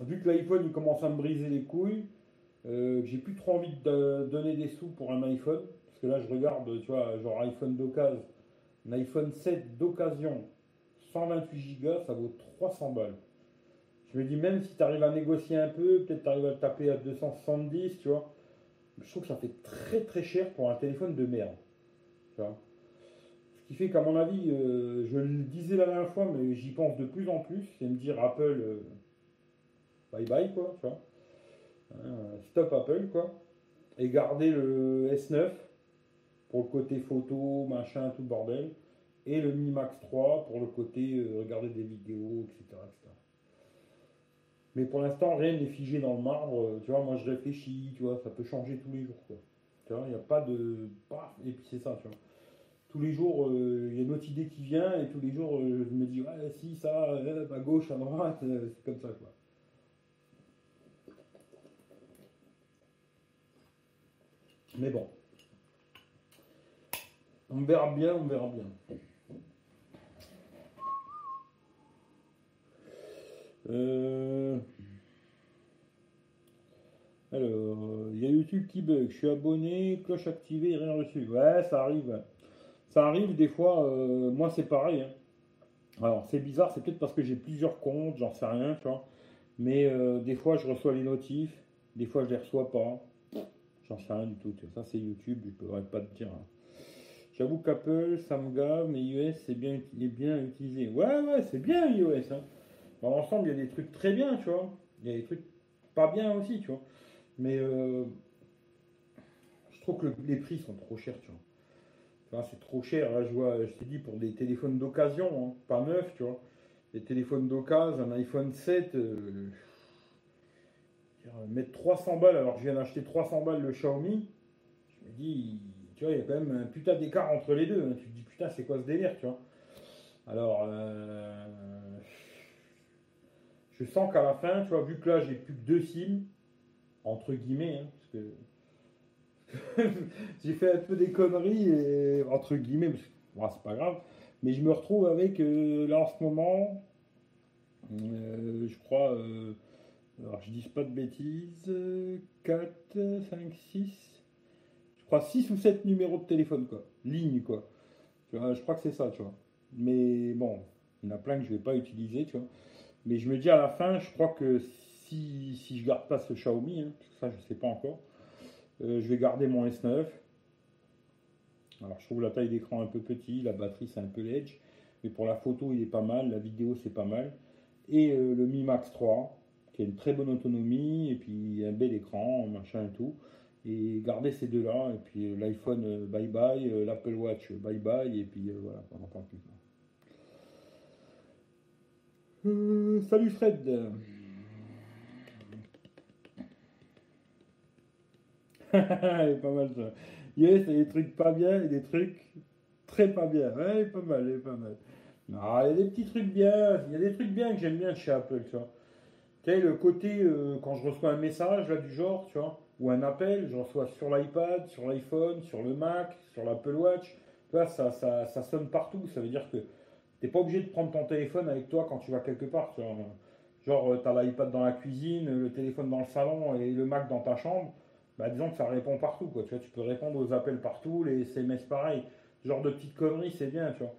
Vu que l'iPhone il commence à me briser les couilles, euh, j'ai plus trop envie de donner des sous pour un iPhone. Parce que là, je regarde, tu vois, genre iPhone d'occasion, un iPhone 7 d'occasion, 128 Go, ça vaut 300 balles. Je me dis, même si tu arrives à négocier un peu, peut-être tu arrives à le taper à 270, tu vois. Je trouve que ça fait très très cher pour un téléphone de merde. Qui fait qu'à mon avis, euh, je le disais la dernière fois, mais j'y pense de plus en plus, c'est me dire Apple. Euh, bye bye, quoi, tu vois. Hein, stop Apple, quoi. Et garder le S9 pour le côté photo, machin, tout le bordel. Et le Mi Max 3 pour le côté euh, regarder des vidéos, etc., Mais pour l'instant, rien n'est figé dans le marbre. Tu vois, moi je réfléchis, tu vois, ça peut changer tous les jours, quoi. Tu vois, il n'y a pas de. Et puis c'est ça, tu vois. Tous les jours, euh, il y a une autre idée qui vient, et tous les jours, euh, je me dis, ouais, si, ça, à gauche, à droite, c'est comme ça, quoi. Mais bon. On verra bien, on verra bien. Euh, alors, il y a YouTube qui bug. Je suis abonné, cloche activée, rien reçu. Ouais, ça arrive. Ça arrive des fois. Euh, moi, c'est pareil. Hein. Alors, c'est bizarre. C'est peut-être parce que j'ai plusieurs comptes, j'en sais rien, tu vois. Mais euh, des fois, je reçois les notifs. Des fois, je les reçois pas. J'en sais rien du tout. Ça, c'est YouTube, je ne pourrais pas te dire. Hein. J'avoue qu'Apple, ça me gave, mais iOS, c'est bien, bien utilisé. Ouais, ouais, c'est bien iOS. Hein. Dans l'ensemble, il y a des trucs très bien, tu vois. Il y a des trucs pas bien aussi, tu vois. Mais euh, je trouve que les prix sont trop chers, tu vois. C'est trop cher. Là, je vois, je t'ai dit, pour des téléphones d'occasion, hein, pas neufs, tu vois. Des téléphones d'occasion, un iPhone 7, mettre 300 balles alors que je viens d'acheter 300 balles le Xiaomi, je me dis, tu vois, il y a quand même un putain d'écart entre les deux. hein. Tu te dis, putain, c'est quoi ce délire, tu vois Alors, euh, je sens qu'à la fin, tu vois, vu que là, j'ai plus que deux SIM, entre guillemets, hein, parce que j'ai fait un peu des conneries, entre guillemets, parce que c'est pas grave, mais je me retrouve avec, euh, là, en ce moment, euh, je crois, euh, alors je dis pas de bêtises, 4, 5, 6, je crois 6 ou 7 numéros de téléphone, quoi, ligne, quoi. Je crois que c'est ça, tu vois. Mais bon, il y en a plein que je vais pas utiliser, tu vois. Mais je me dis à la fin, je crois que si, je garde pas ce Xiaomi, hein, ça je sais pas encore, je vais garder mon S9. Alors je trouve la taille d'écran un peu petit, la batterie c'est un peu l'edge, mais pour la photo il est pas mal, la vidéo c'est pas mal. Et euh, le Mi Max 3, qui a une très bonne autonomie, et puis un bel écran, machin et tout. Et garder ces deux-là, et puis euh, l'iPhone euh, bye bye, euh, l'Apple Watch euh, bye bye, et puis euh, voilà, on n'en parle plus. Euh, salut Fred. Pas mal ça. Yes, il y a des trucs pas bien et des trucs très pas bien. Ouais, est pas mal, est pas mal. Non, il y a des petits trucs bien. Il y a des trucs bien que j'aime bien chez Apple, tu vois. Tu sais, le côté, euh, quand je reçois un message là du genre, tu vois, ou un appel, je reçois sur l'iPad, sur l'iPhone, sur le Mac, sur l'Apple Watch. Tu vois, ça, ça, sonne partout. Ça veut dire que t'es pas obligé de prendre ton téléphone avec toi quand tu vas quelque part, tu vois. Genre, tu as l'iPad dans la cuisine, le téléphone dans le salon et le Mac dans ta chambre. Bah, disons que ça répond partout, quoi. Tu tu peux répondre aux appels partout, les SMS pareil. Ce genre de petites conneries, c'est bien, tu vois.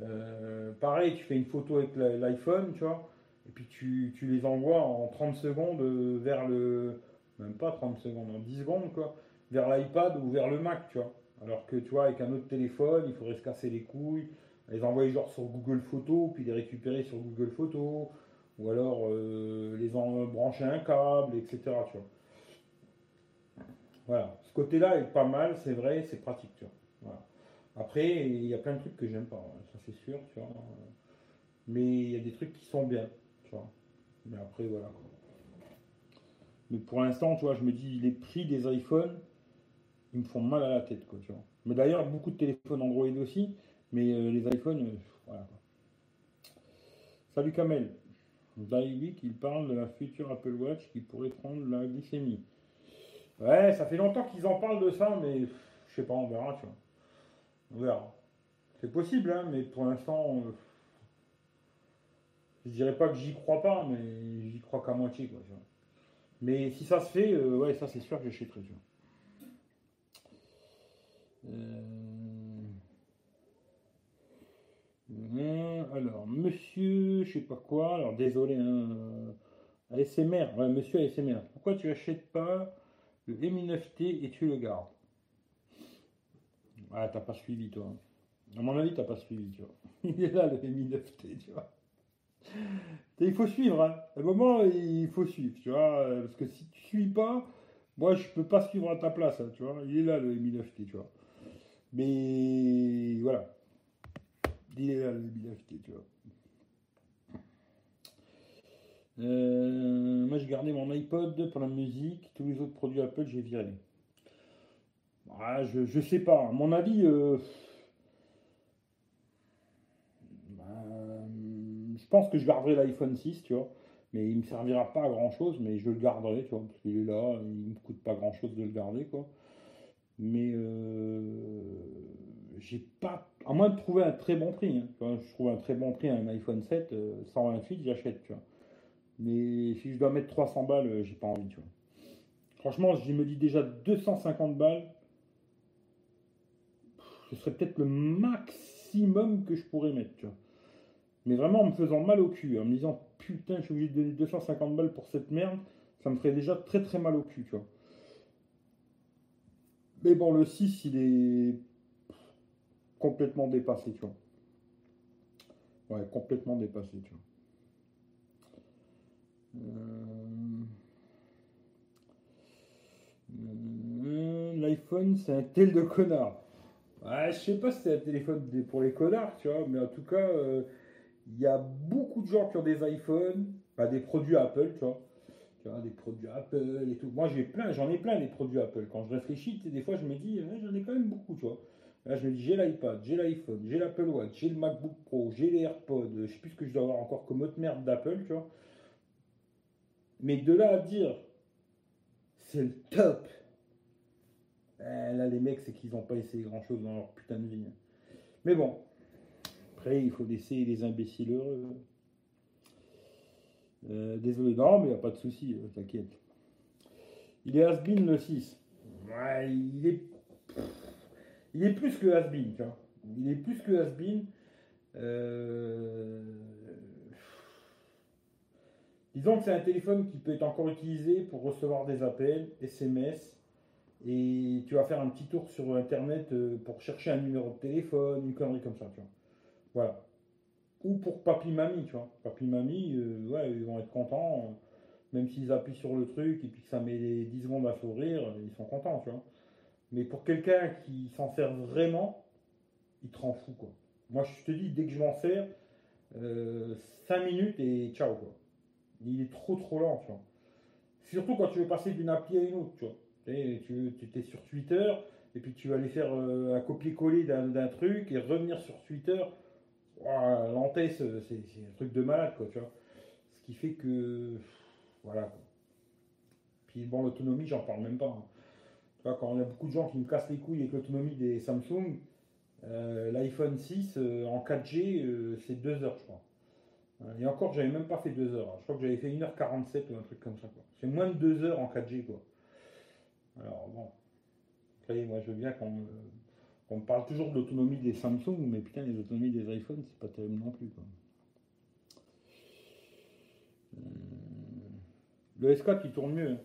Euh, pareil, tu fais une photo avec l'iPhone, tu vois, et puis tu, les envoies en 30 secondes euh, vers le. Même pas 30 secondes, en 10 secondes, vers l'iPad ou vers le Mac, tu vois. Alors que, tu vois, avec un autre téléphone, il faudrait se casser les couilles, les envoyer genre sur Google Photos, puis les récupérer sur Google Photos, ou alors euh, les en brancher un câble, etc.. Voilà, ce côté-là est pas mal, c'est vrai, c'est pratique, tu vois. Après, il y a plein de trucs que j'aime pas, hein, ça c'est sûr, tu vois. Mais il y a des trucs qui sont bien, tu vois. Mais après, voilà. Mais pour l'instant, tu vois, je me dis, les prix des iPhones, ils me font mal à la tête, quoi, tu vois. Mais d'ailleurs, beaucoup de téléphones Android aussi, mais euh, les iPhones, euh, voilà. Salut Kamel. Daily, il parle de la future Apple Watch qui pourrait prendre la glycémie. Ouais, ça fait longtemps qu'ils en parlent de ça, mais je sais pas, on verra, tu vois. On verra. C'est possible, hein, mais pour l'instant, euh, je dirais pas que j'y crois pas, mais j'y crois qu'à moitié, quoi. Mais si ça se fait, euh, ouais, ça c'est sûr que j'achèterai, tu vois. Euh, euh, alors, monsieur, je sais pas quoi, alors désolé, hein, ASMR, ouais, monsieur ASMR, pourquoi tu achètes pas le Mi9T et tu le gardes Ah, t'as pas suivi, toi. À mon avis, t'as pas suivi, tu vois. Il est là, le Mi9T, tu vois. Il faut suivre, hein. À un moment, il faut suivre, tu vois. Parce que si tu suis pas, moi, je peux pas suivre à ta place, hein, tu vois. Il est là, le Mi9T, tu vois. Mais voilà. Il est là, le Mi9T, tu vois. Euh, moi, j'ai gardé mon iPod pour la musique. Tous les autres produits Apple, j'ai viré. Ah, je, je sais pas. À mon avis, euh, ben, je pense que je garderai l'iPhone 6, tu vois. Mais il me servira pas à grand chose, mais je le garderai, tu vois, parce qu'il est là, il me coûte pas grand chose de le garder, quoi. Mais euh, j'ai pas. À moins de trouver un très bon prix, hein, je trouve un très bon prix un iPhone 7, euh, 128, j'achète, tu vois. Mais si je dois mettre 300 balles, euh, j'ai pas envie, tu vois. Franchement, je me dis déjà 250 balles, ce serait peut-être le maximum que je pourrais mettre, tu vois. Mais vraiment en me faisant mal au cul, en me disant putain, je suis obligé de donner 250 balles pour cette merde, ça me ferait déjà très très mal au cul, tu vois. Mais bon, le 6, il est complètement dépassé, tu vois. Ouais, complètement dépassé, tu vois. Euh, euh, L'iPhone, c'est un tel de connard. Ouais, je sais pas si c'est un téléphone pour les connards, tu vois, mais en tout cas, euh, il y a beaucoup de gens qui ont des iPhones, pas des produits Apple, tu vois, Tu vois, des produits Apple et tout. Moi, j'ai plein, j'en ai plein des produits Apple. Quand je réfléchis, des fois, je me dis, j'en ai quand même beaucoup, tu vois. Là, je me dis, j'ai l'iPad, j'ai l'iPhone, j'ai l'Apple Watch, j'ai le MacBook Pro, j'ai les AirPods, je sais plus ce que je dois avoir encore comme autre merde d'Apple, tu vois. Mais de là à dire, c'est le top. Eh, là, les mecs, c'est qu'ils n'ont pas essayé grand-chose dans leur putain de vie. Mais bon, après, il faut laisser les imbéciles heureux. Euh, désolé, non, mais il n'y a pas de souci, euh, t'inquiète. Il est Asbin le 6. Ouais, il est. Il est plus que Asbin, tu vois. Il est plus que Asbin. Euh... Disons que c'est un téléphone qui peut être encore utilisé pour recevoir des appels, SMS, et tu vas faire un petit tour sur Internet euh, pour chercher un numéro de téléphone, une connerie comme ça, tu vois. Voilà. Ou pour papy-mamie, tu vois. Papy-mamie, euh, ouais, ils vont être contents, euh, même s'ils appuient sur le truc et puis que ça met 10 secondes à s'ouvrir, ils sont contents, tu vois. Mais pour quelqu'un qui s'en sert vraiment, il te rend fou, quoi. Moi, je te dis, dès que je m'en sers, 5 minutes et ciao, quoi il est trop trop lent. Surtout quand tu veux passer d'une appli à une autre, tu vois. Tu, es sur Twitter, et puis tu vas aller faire euh, un copier-coller d'un truc et revenir sur Twitter. L'antesse, c'est un truc de malade, quoi, tu vois. Ce qui fait que. Voilà. Puis bon, l'autonomie, j'en parle même pas. Hein. Tu vois, quand il y a beaucoup de gens qui me cassent les couilles avec l'autonomie des Samsung, euh, l'iPhone 6 euh, en 4G, c'est 2 heures, je crois. Et encore, j'avais même pas fait 2 heures. Je crois que j'avais fait 1h47 ou un truc comme ça. C'est moins de 2 heures en 4G. Quoi. Alors bon. Après, moi je veux bien qu'on me, parle toujours de l'autonomie des Samsung, mais putain, les autonomies des iPhones, c'est pas terrible non plus. Euh, le S4 il tourne mieux.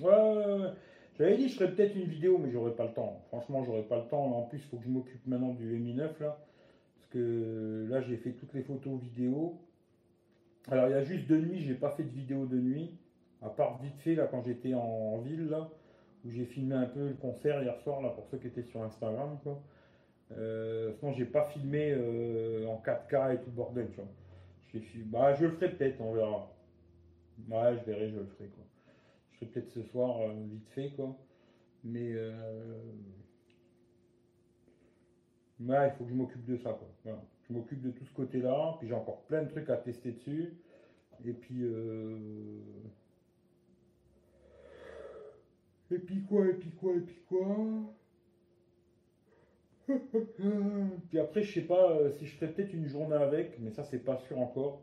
Ouais, ouais, ouais. J'avais dit je ferais peut-être une vidéo, mais j'aurais pas le temps. Franchement, j'aurais pas le temps. En plus, il faut que je m'occupe maintenant du Mi 9 là. Parce que là, j'ai fait toutes les photos vidéo. Alors, il y a juste de nuit, j'ai pas fait de vidéo de nuit, à part vite fait, là, quand j'étais en, ville, là, où j'ai filmé un peu le concert hier soir, pour ceux qui étaient sur Instagram, quoi. Euh, sinon, j'ai pas filmé euh, en 4K et tout bordel. Bah, je le ferai peut-être, on verra. Ouais, je verrai, je le ferai, quoi. Je ferai peut-être ce soir, euh, vite fait, quoi. Mais, euh, il faut que je m'occupe de ça, je m'occupe de tout ce côté-là. Puis j'ai encore plein de trucs à tester dessus. Et puis. Euh, et puis quoi, et puis quoi, et puis quoi? Puis après, je sais pas euh, si je ferais peut-être une journée avec, mais ça, c'est pas sûr encore.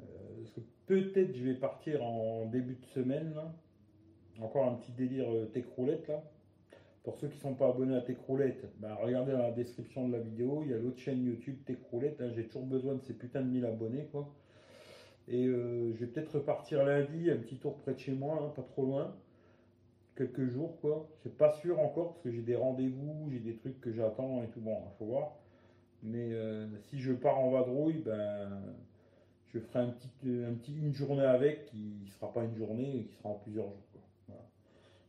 Euh, parce que peut-être je vais partir en début de semaine. Encore un petit délire tech roulette là. Pour ceux qui ne sont pas abonnés à Techroulette, bah, regardez dans la description de la vidéo, il y a l'autre chaîne YouTube Techroulette. Hein, j'ai toujours besoin de ces putains de 1000 abonnés. Quoi. Et euh, je vais peut-être repartir lundi, un petit tour près de chez moi, hein, pas trop loin. Quelques jours, quoi. C'est pas sûr encore parce que j'ai des rendez-vous, j'ai des trucs que j'attends et tout. Bon, il faut voir. Mais euh, si je pars en vadrouille, ben, je ferai une journée avec qui ne sera pas une journée, qui sera en plusieurs jours.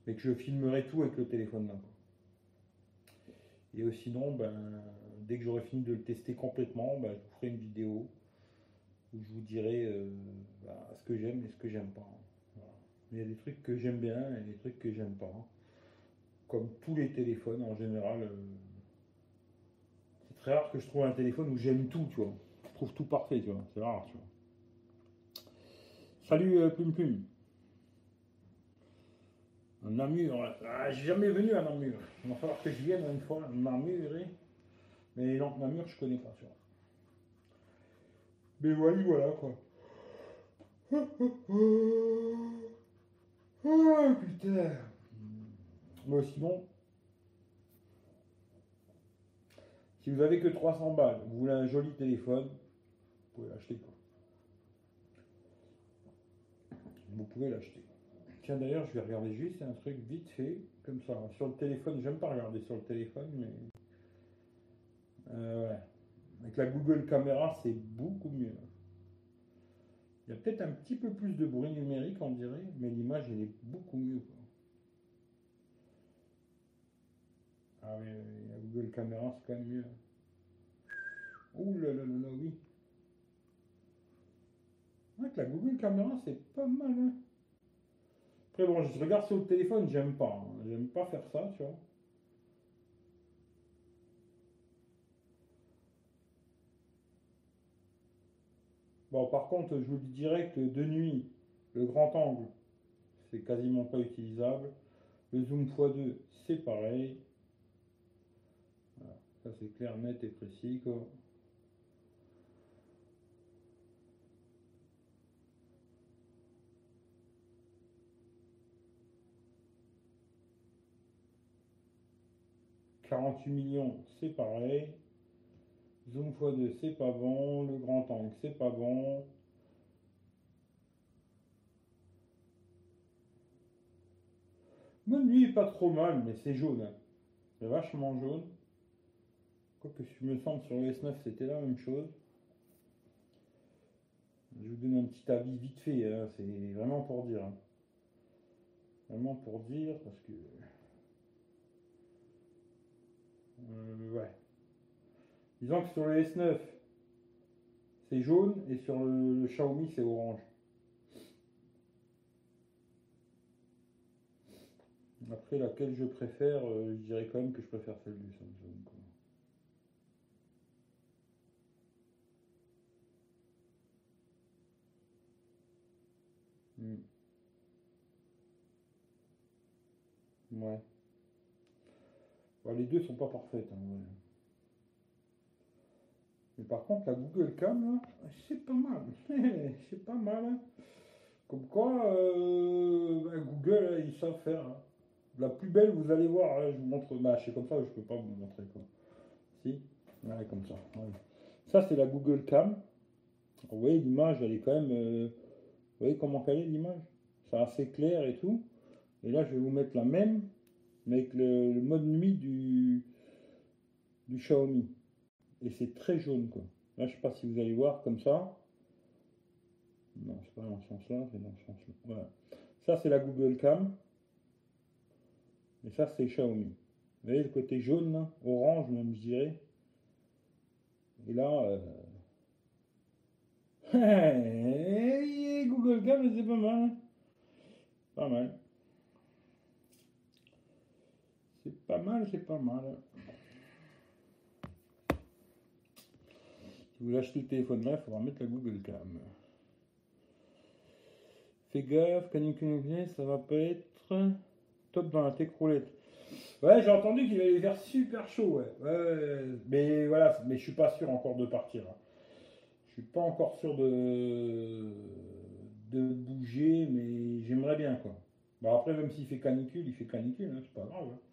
Mais que je filmerai tout avec le téléphone là. Et euh, sinon, ben, dès que j'aurai fini de le tester complètement, ben, je vous ferai une vidéo où je vous dirai euh, ben, ce que j'aime et ce que j'aime pas. Il y a des trucs que j'aime bien et des trucs que j'aime pas. Comme tous les téléphones en général. Euh, c'est très rare que je trouve un téléphone où j'aime tout, tu vois. Je trouve tout parfait, tu vois. C'est rare, tu vois. Salut Plume Plume. Namur, ah, j'ai jamais venu à Namur. Il va falloir que je vienne une fois. Namur, hein. mais non, Namur, je connais pas. Mais voilà, voilà quoi. Oh putain. Moi sinon, si vous avez que 300 balles, vous voulez un joli téléphone, vous pouvez l'acheter quoi. Vous pouvez l'acheter d'ailleurs, je vais regarder juste un truc vite fait, comme ça. Sur le téléphone, j'aime pas regarder sur le téléphone, mais. Euh, Avec la Google Caméra, c'est beaucoup mieux. Il y a peut-être un petit peu plus de bruit numérique, on dirait, mais l'image, elle est beaucoup mieux. Ah oui, la Google Caméra, c'est quand même mieux. Ouh là là là là, oui. Avec la Google Caméra, c'est pas mal. Hein. Bon, je regarde sur le téléphone, j'aime pas. Hein. J'aime pas faire ça, tu vois. Bon, par contre, je vous dis direct, de nuit, le grand angle, c'est quasiment pas utilisable. Le zoom x2, c'est pareil. Ça, c'est clair, net et précis, quoi. 48 millions, c'est pareil. Zoom x2, c'est pas bon. Le grand angle, c'est pas bon. Même lui pas trop mal, mais c'est jaune. Hein. C'est vachement jaune. Quoique je me sens sur le S9, c'était la même chose. Je vous donne un petit avis vite fait, hein. c'est vraiment pour dire. Hein. Vraiment pour dire, parce que ouais. Disons que sur le S9, c'est jaune et sur le, Xiaomi, c'est orange. Après, laquelle je préfère, euh, je dirais quand même que je préfère celle du Samsung. Hmm. Ouais les deux sont pas parfaites. Hein, Mais par contre, la Google Cam, c'est pas mal. c'est pas mal. Hein. Comme quoi, euh, ben, Google, ils savent faire. Hein. La plus belle, vous allez voir, je vous montre. Bah, c'est comme ça, je peux pas vous montrer. Quoi. Si? Comme ça. Ça, c'est la Google Cam. Vous voyez, l'image, elle est quand même. Euh, vous voyez comment elle est l'image? C'est assez clair et tout. Et là, je vais vous mettre la même avec le, mode nuit du, du Xiaomi. Et c'est très jaune, quoi. Là, je sais pas si vous allez voir comme ça. Non, c'est pas dans ce sens-là, c'est dans ce sens-là. Voilà. Ça, c'est la Google Cam. Et ça, c'est Xiaomi. Vous voyez le côté jaune, orange même, je dirais. Et là, euh... Google Cam, c'est pas mal. Hein. Pas mal. C'est pas mal, c'est pas mal. Si vous achetez le téléphone là, il faudra mettre la Google Cam. Fais gaffe, canicule, ça va pas être top dans la roulette. Ouais, j'ai entendu qu'il allait faire super chaud, ouais. Mais voilà, mais je suis pas sûr encore de partir. Hein. Je suis pas encore sûr de de bouger, mais j'aimerais bien quoi. Bon après, même s'il fait canicule, il fait canicule, hein, c'est pas grave. Hein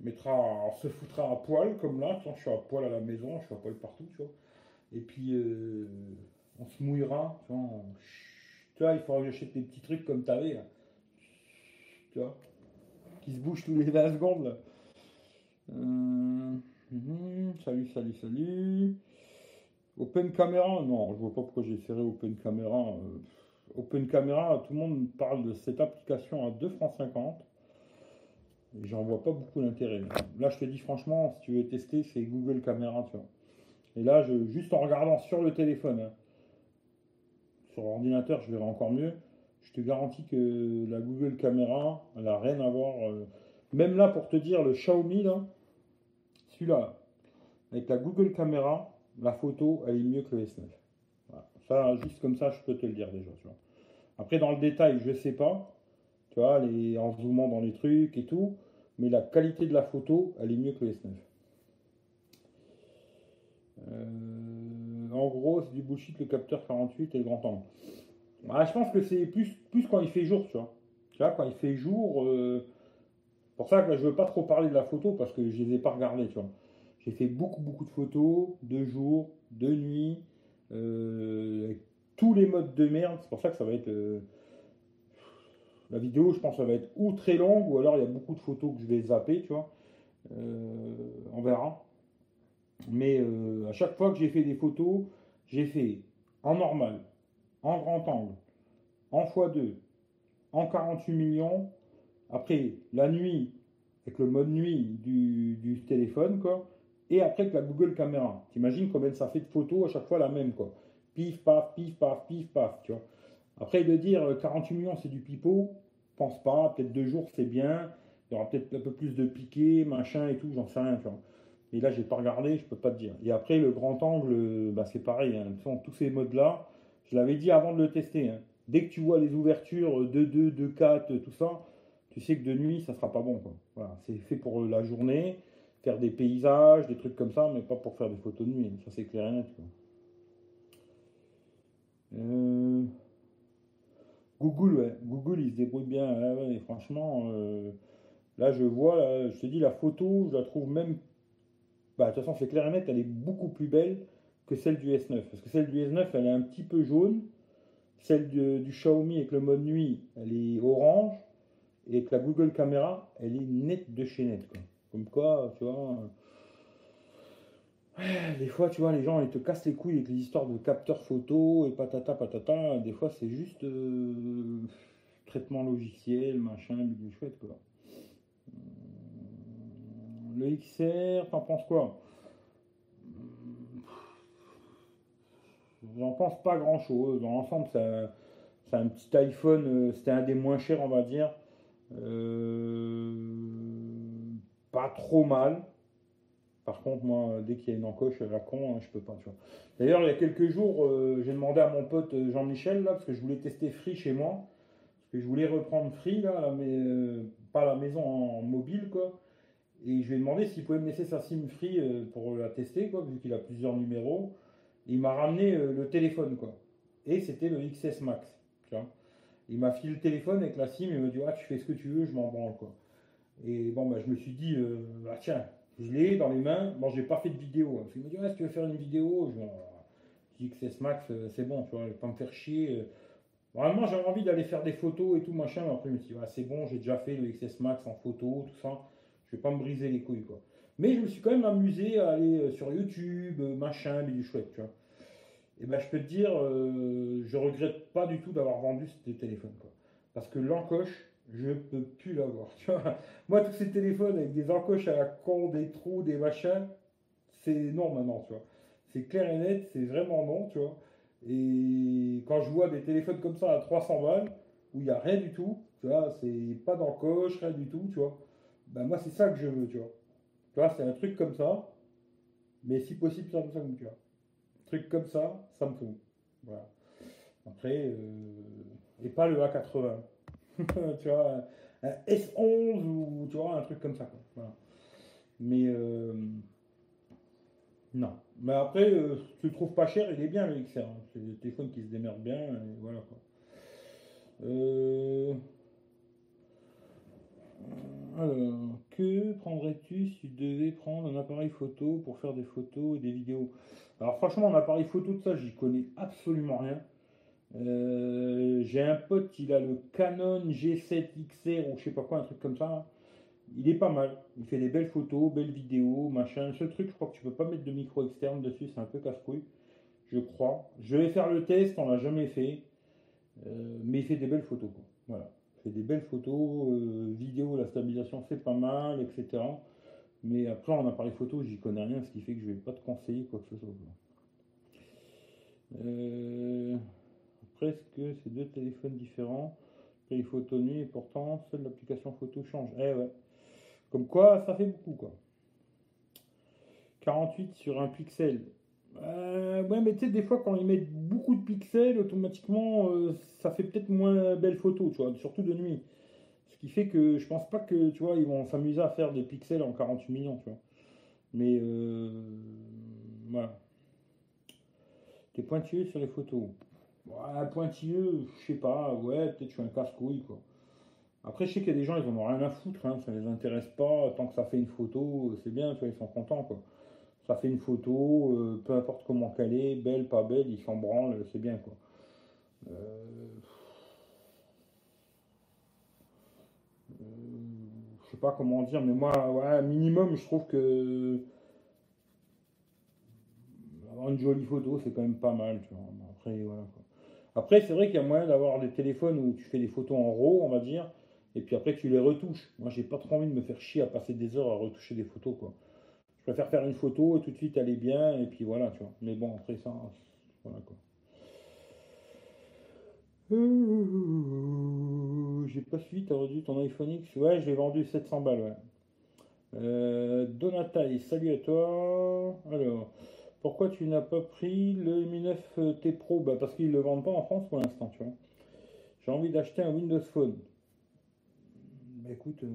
mettra, on se foutra à poil comme là, je suis à poil à la maison, je suis à poil partout, tu vois. Et puis euh, on se mouillera, tu vois. il faudra que j'achète des petits trucs comme t'avais là. Tu vois, qui se bougent tous les 20 secondes. Euh, mhm, salut, salut, salut. Open Camera, non, je vois pas pourquoi j'ai serré Open Camera. Euh, Open Camera, tout le monde parle de cette application à 2 francs 50. J'en vois pas beaucoup d'intérêt. Là, je te dis franchement, si tu veux tester, c'est Google Caméra, tu vois. Et là, je, juste en regardant sur le téléphone, hein, sur l'ordinateur, je verrai encore mieux. Je te garantis que la Google Caméra, elle n'a rien à voir. Euh, même là, pour te dire, le Xiaomi, là, celui-là, avec la Google Caméra, la photo, elle est mieux que le S9. Ça, juste comme ça, je peux te le dire déjà. Après, dans le détail, je ne sais pas les, en zoomant dans les trucs et tout, mais la qualité de la photo, elle est mieux que les S9. Euh, en gros, c'est du bullshit le capteur 48 et le grand angle. Bah, je pense que c'est plus, plus quand il fait jour, tu vois. Tu vois, quand il fait jour, euh, pour ça que je veux pas trop parler de la photo parce que je les ai pas regardées, tu vois. J'ai fait beaucoup, beaucoup de photos, de jour, de nuit, euh, avec tous les modes de merde. C'est pour ça que ça va être la vidéo, je pense, ça va être ou très longue, ou alors il y a beaucoup de photos que je vais zapper, tu vois. Euh, on verra. Mais euh, à chaque fois que j'ai fait des photos, j'ai fait en normal, en grand angle, en x2, en 48 millions. Après, la nuit, avec le mode nuit du, téléphone. Et après, avec la Google Caméra. T'imagines combien ça fait de photos à chaque fois la même, quoi. pif, paf, pif, paf, pif, paf, tu vois. Après, de dire 48 millions, c'est du pipeau, pense pas, peut-être deux jours, c'est bien, il y aura peut-être un peu plus de piqué, machin et tout, j'en sais rien. Et là, j'ai pas regardé, je peux pas te dire. Et après, le grand angle, bah, c'est pareil, hein. tous ces modes-là, je l'avais dit avant de le tester, hein. dès que tu vois les ouvertures 2-2, 2-4, tout ça, tu sais que de nuit, ça sera pas bon. C'est fait pour la journée, faire des paysages, des trucs comme ça, mais pas pour faire des photos de nuit. Ça, c'est net. Euh, Google, ouais. Google, il se débrouille bien. Franchement, euh, là, je vois, je te dis, la photo, je la trouve même. Bah, de toute façon, c'est clair et net, elle est beaucoup plus belle que celle du S9. Parce que celle du S9, elle est un petit peu jaune. Celle du Xiaomi avec le mode nuit, elle est orange. Et avec la Google Caméra, elle est nette de chez net. Comme quoi, tu vois. Des fois, tu vois, les gens, ils te cassent les couilles avec les histoires de capteurs photo et patata patata. Des fois, c'est juste euh, traitement logiciel, machin, bidule chouette, quoi. Le XR, t'en penses quoi? J'en pense pas grand chose. Dans l'ensemble, c'est un petit iPhone, euh, c'était un des moins chers, on va dire. Euh, pas trop mal. Par contre, moi, dès qu'il y a une encoche à con, hein, je peux pas. D'ailleurs, il y a quelques jours, euh, j'ai demandé à mon pote Jean-Michel, là, parce que je voulais tester Free chez moi. Parce que je voulais reprendre Free, là, mais pas la maison en mobile, quoi. Et je lui ai demandé s'il pouvait me laisser sa SIM Free pour la tester, quoi, vu qu'il a plusieurs numéros il m'a ramené euh, le téléphone, quoi. Et c'était le XS Max, tu vois. Il m'a filé le téléphone avec la SIM, il me dit, ah, tu fais ce que tu veux, je m'en branle, quoi. Et bon, bah, je me suis dit, euh, bah, tiens, je l'ai dans les mains. Bon, j'ai pas fait de vidéo. Hein. Me dit, ah, si tu veux faire une vidéo, je dis XS Max, euh, c'est bon, tu vois, pas me faire chier. Vraiment, j'avais envie d'aller faire des photos et tout, machin. Après, je me suis dit, c'est bon, j'ai déjà fait le XS Max en photo, tout ça. Je vais pas me briser les couilles, quoi. Mais je me suis quand même amusé à aller euh, sur YouTube, euh, machin, mais du chouette, tu vois. Et ben je peux te dire, euh, je regrette pas du tout d'avoir vendu ce téléphone, quoi. Parce que l'encoche, je peux plus l'avoir, tu vois. Moi, tous ces téléphones avec des encoches à la con, des trous, des machins, c'est non maintenant, tu vois. C'est clair et net, c'est vraiment non, tu vois. Et quand je vois des téléphones comme ça à 300 balles, où il n'y a rien du tout, tu vois, c'est pas d'encoche, rien du tout, tu vois. Ben moi, c'est ça que je veux, tu vois c'est un truc comme ça, mais si possible, ça me fout, tu vois. Un truc comme ça, ça me fout. Voilà. Après, euh, et pas le A80. tu vois, un S11 ou tu vois, un truc comme ça. Mais euh, non. Mais après, euh, tu le trouves pas cher, il est bien le XR. Hein. C'est des téléphones qui se démerdent bien, voilà. Euh, que prendrais-tu si tu devais prendre un appareil photo pour faire des photos et des vidéos? Alors franchement, un appareil photo de ça, j'y connais absolument rien. Euh, j'ai un pote, il a le Canon G7 XR ou je sais pas quoi, un truc comme ça. Il est pas mal. Il fait des belles photos, belles vidéos, machin. Seul truc, je crois que tu peux pas mettre de micro externe dessus, c'est un peu casse-couille. Je crois. Je vais faire le test, on l'a jamais fait. Euh, mais il fait des belles photos. Voilà fait des belles photos, euh, vidéo, la stabilisation c'est pas mal, etc. Mais après en appareil photo, j'y connais rien, ce qui fait que je vais pas te conseiller quoi que ce soit. Presque c'est deux téléphones différents, les photos nuit et pourtant seule l'application photo change. Eh ouais. Comme quoi ça fait beaucoup quoi. 48 sur un pixel. Euh, ouais, mais tu sais, des fois, quand ils mettent beaucoup de pixels, automatiquement, euh, ça fait peut-être moins belle photo, tu vois, surtout de nuit. Ce qui fait que je pense pas que, tu vois, ils vont s'amuser à faire des pixels en 48 millions, tu vois. Mais, euh, voilà. T'es pointilleux sur les photos. Ouais, pointilleux, je sais pas, ouais, peut-être je suis un casse-couille, quoi. Après, je sais qu'il y a des gens, ils en ont rien à foutre, hein, ça les intéresse pas, tant que ça fait une photo, c'est bien, tu vois, ils sont contents, quoi ça fait une photo, euh, peu importe comment qu'elle est, belle, pas belle, il s'en branle, c'est bien quoi. Euh, euh, je sais pas comment dire, mais moi, ouais, minimum, je trouve que avoir une jolie photo, c'est quand même pas mal, tu vois. Après, voilà, Après, c'est vrai qu'il y a moyen d'avoir des téléphones où tu fais des photos en RAW, on va dire, et puis après tu les retouches. Moi, j'ai pas trop envie de me faire chier à passer des heures à retoucher des photos, quoi préfère faire une photo et tout de suite elle est bien et puis voilà, tu vois. Mais bon, après ça, voilà quoi. Euh, J'ai pas suivi, t'as redu ton iPhone X Ouais, je l'ai vendu 700 balles, ouais. Euh, Donataï, salut à toi. Alors, pourquoi tu n'as pas pris le Mi 9 T Pro Parce qu'ils ne le vendent pas en France pour l'instant, tu vois. J'ai envie d'acheter un Windows Phone. Bah écoute, euh,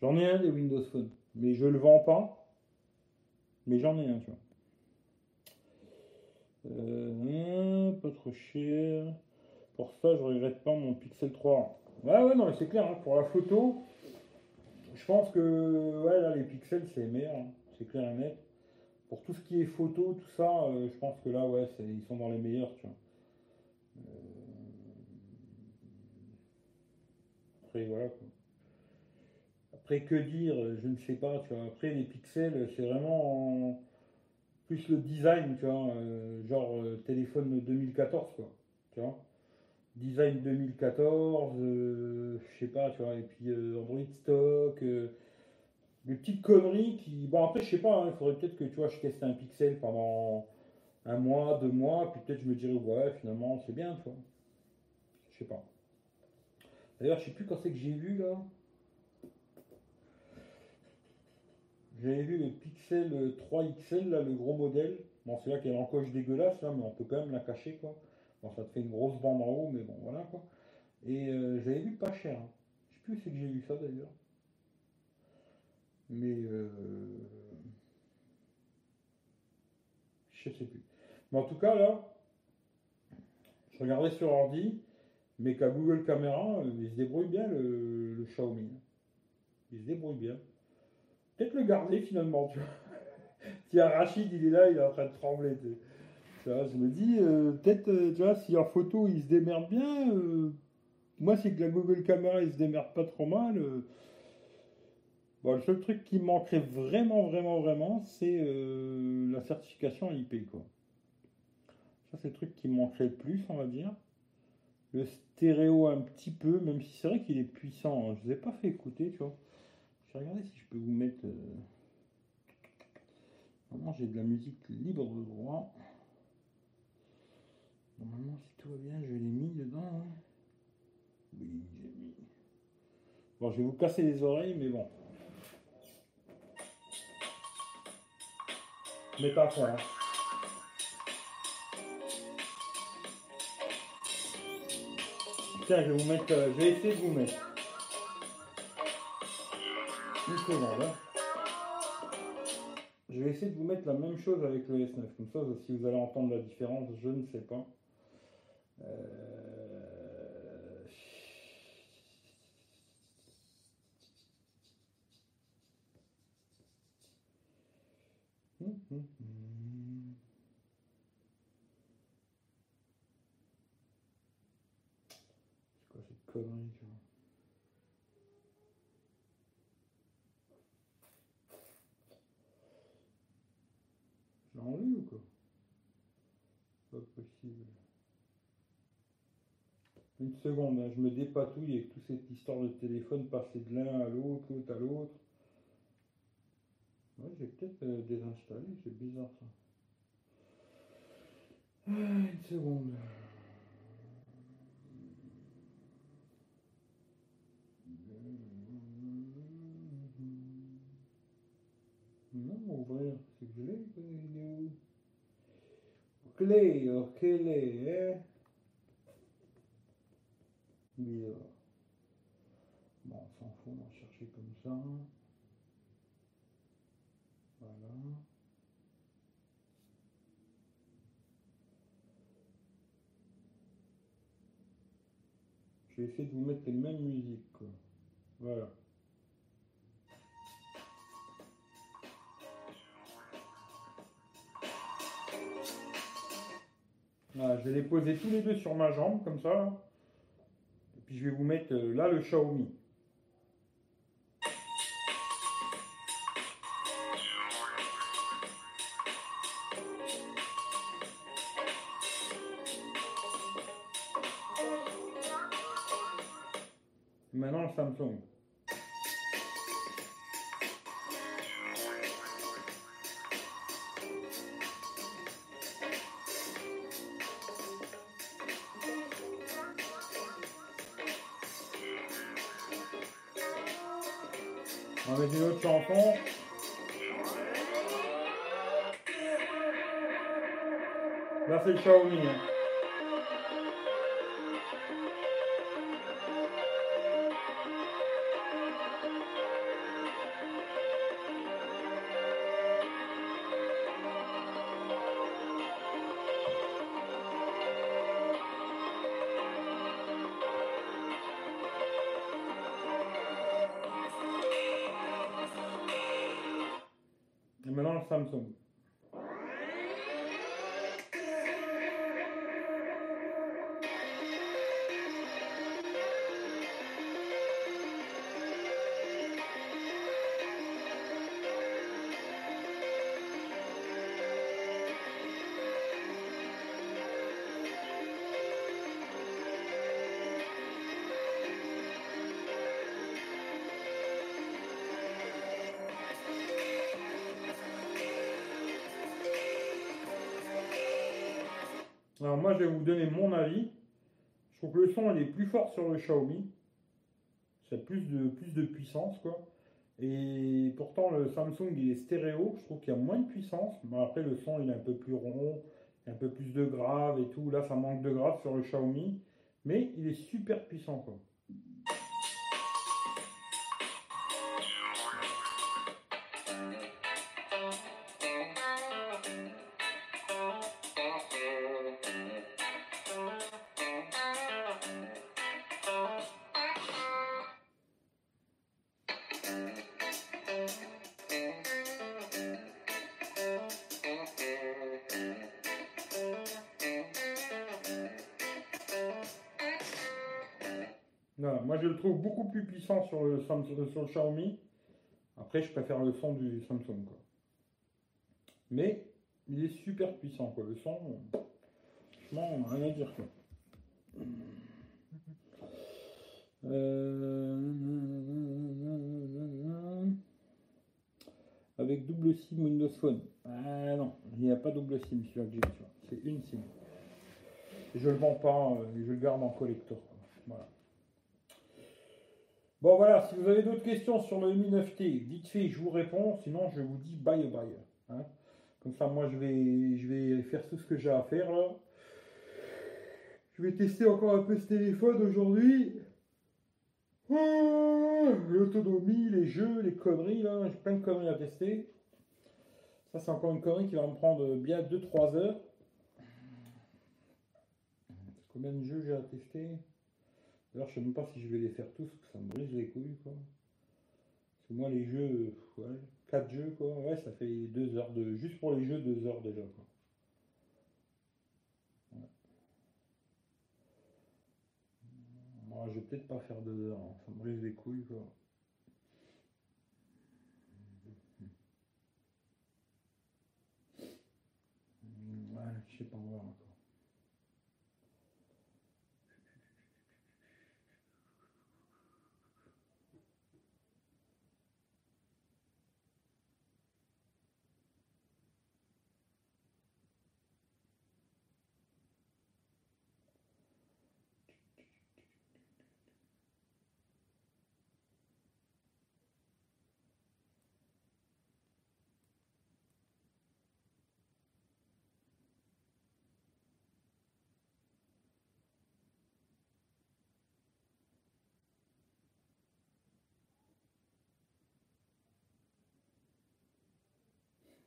j'en ai un des Windows Phone, mais je le vends pas. Mais j'en ai un, tu vois. Euh, pas trop cher. Pour ça, je regrette pas mon Pixel 3. Ouais, ouais, non, mais c'est clair, hein, pour la photo, je pense que ouais, là, les pixels, c'est meilleur, hein, c'est clair et net. Pour tout ce qui est photo, tout ça, euh, je pense que là, ouais, ils sont dans les meilleurs, tu vois. Euh, après, voilà. Quoi. Après, que dire Je ne sais pas, tu vois. Après, les pixels, c'est vraiment plus le design, tu vois. Euh, genre téléphone 2014, quoi. Tu vois design 2014, euh, je sais pas, tu vois, et puis Android stock, des petites conneries qui. Bon, après, je sais pas, hein, il faudrait peut-être que tu vois, je teste un pixel pendant un mois, deux mois, puis peut-être je me dirais, ouais, finalement, c'est bien, tu vois. Je sais pas. D'ailleurs, je sais plus quand c'est que j'ai vu là. J'avais vu le Pixel 3 XL, là, le gros modèle. Bon, c'est là qu'il y a l'encoche dégueulasse, là, mais on peut quand même la cacher, quoi. Bon, ça te fait une grosse bande en haut, mais bon, voilà quoi. Et euh, j'avais vu pas cher. Hein. Je sais plus où c'est que j'ai vu ça d'ailleurs. Mais euh, je sais plus. Mais en tout cas, là, je regardais sur ordi, mais qu'à Google Caméra, il se débrouille bien le, Xiaomi. Il se débrouille bien. Peut-être le garder finalement, tu vois. Tiens, Rachid, il est là, il est en train de trembler je me dis, euh, peut-être, euh, tu vois, si en photo il se démerde bien, euh, moi c'est que la Google Caméra il se démerde pas trop mal. Bon, le seul truc qui manquerait vraiment, vraiment, vraiment, c'est la certification IP, quoi. Ça, c'est le truc qui manquerait le plus, on va dire. Le stéréo un petit peu, même si c'est vrai qu'il est puissant. Hein. Je ne vous ai pas fait écouter, tu vois. Je vais regarder si je peux vous mettre. Normalement, j'ai de la musique libre de droit. Normalement, si tout va bien, je l'ai mis dedans. Hein. Oui, j'ai mis. Bon, je vais vous casser les oreilles, mais bon. Mais pas. Hein. Tiens, je vais vous mettre. Euh, je vais essayer de vous mettre. Une seconde. Hein. Je vais essayer de vous mettre la même chose avec le S9. Comme ça, si vous allez entendre la différence, je ne sais pas. Euh, hum, hum, hum. C'est quoi cette connerie J'en lu ou quoi? Pas possible. Une seconde, hein, je me dépatouille avec toute cette histoire de téléphone, passer de l'un à l'autre, l'autre à l'autre. Ouais, j'ai peut-être euh, désinstallé, c'est bizarre ça. Une seconde. Non, ouvrir, c'est que je l'ai, il est où Clé, ok, clé, hein mais bon, on s'en fout, on va chercher comme ça. Voilà. Je essayer de vous mettre les mêmes musiques. Voilà. Je vais les poser tous les deux sur ma jambe, comme ça je vais vous mettre euh, là le Xiaomi. Maintenant, le Samsung. On va une autre chanson. Là, c'est le Xiaomi. Hein. Vous donner mon avis. Je trouve que le son il est plus fort sur le Xiaomi. A plus de, plus de puissance, quoi. Et pourtant, le Samsung, il est stéréo. Je trouve qu'il y a moins de puissance. Mais après, le son, il est un peu plus rond. Un peu plus de grave et tout. Là, ça manque de grave sur le Xiaomi. Mais il est super puissant, quoi. Moi je le trouve beaucoup plus puissant sur le, Samsung, sur le Xiaomi. Après, je préfère le son du Samsung. Quoi. Mais il est super puissant. Quoi. Le son, franchement, rien à dire. Euh, Avec double SIM Windows Phone. Ah non, il n'y a pas double SIM sur que. C'est une SIM. Je le vends pas, euh, je le garde en collector. Voilà. Bon voilà, si vous avez d'autres questions sur le Mi 9T, dites fait, je vous réponds, sinon je vous dis bye bye. hein. Comme ça, moi je vais, faire tout ce que j'ai à faire. Je vais tester encore un peu ce téléphone aujourd'hui. Oh, L'autonomie, les jeux, les conneries là, j'ai plein de conneries à tester. Ça c'est encore une connerie qui va me prendre bien 2-3 heures. Combien de jeux j'ai à tester? D'ailleurs, je sais même pas si je vais les faire tous, parce que ça me brise les couilles, quoi. Parce que moi, les jeux, ouais, 4 jeux, quoi, ouais, ça fait 2 heures de. Juste pour les jeux, 2 heures déjà, quoi. Moi, je vais peut-être pas faire 2 heures, hein, ça me brise les couilles, quoi. Ouais, je sais pas, voir encore.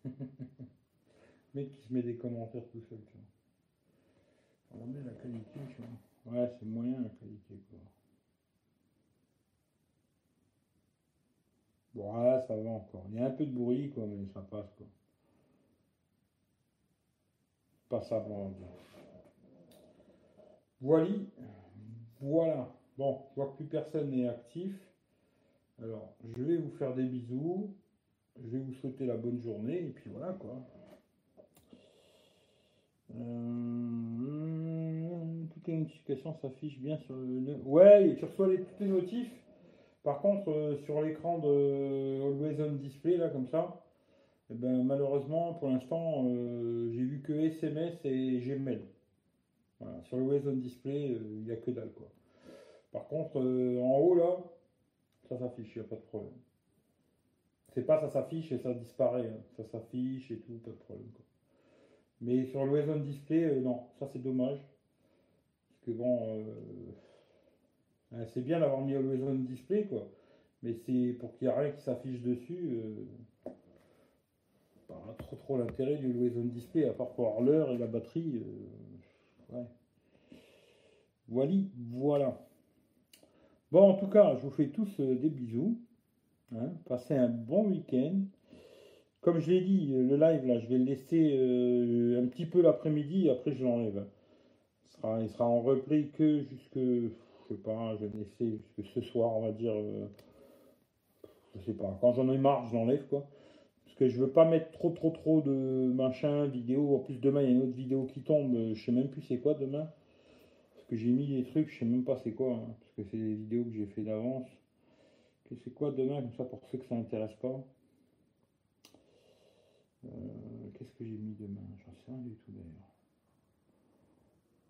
mec qui se met des commentaires tout seul, tu vois. Regardez la qualité, tu vois. Ouais, c'est moyen la qualité, quoi. Bon, ouais, ça va encore. Il y a un peu de bruit, quoi, mais ça passe, quoi. Pas ça pour dire. Voilà. Voilà. Bon, je vois que plus personne n'est actif. Alors, je vais vous faire des bisous. Je vais vous souhaiter la bonne journée et puis voilà quoi. Euh, toutes les notifications s'affichent bien sur le. Ouais, tu reçois les, toutes les notifs. Par contre, euh, sur l'écran de Always On Display, là, comme ça, eh ben, malheureusement, pour l'instant, euh, j'ai vu que SMS et Gmail. Voilà, sur Always On Display, euh, il n'y a que dalle quoi. Par contre, euh, en haut là, ça s'affiche, il n'y a pas de problème. C'est pas ça s'affiche et ça disparaît. hein. Ça s'affiche et tout, pas de problème. quoi. Mais sur le on Display, euh, non, ça c'est dommage. Parce que bon, euh, c'est bien d'avoir mis Always on Display, quoi. Mais c'est pour qu'il n'y ait rien qui s'affiche dessus. euh, pas trop trop l'intérêt du Always on Display, à part pour avoir l'heure et la batterie. Voilà, voilà. Bon, en tout cas, je vous fais tous des bisous. Hein. Passez un bon week-end. Comme je l'ai dit, le live, là, je vais le laisser euh, un petit peu l'après-midi, après je l'enlève. Il sera, il sera en replay que jusque, je sais pas, je vais le laisser jusque ce soir, on va dire. euh, je sais pas, quand j'en ai marre, je l'enlève, quoi. Parce que je veux pas mettre trop, trop, trop de machin, vidéo. En plus, demain, il y a une autre vidéo qui tombe. euh, Je sais même plus c'est quoi demain. Parce que j'ai mis des trucs, je sais même pas c'est quoi. hein, parce que c'est des vidéos que j'ai fait d'avance. C'est quoi demain, comme ça, pour ceux que ça n'intéresse pas. Euh, Qu'est-ce que j'ai mis demain? J'en sais rien du tout d'ailleurs.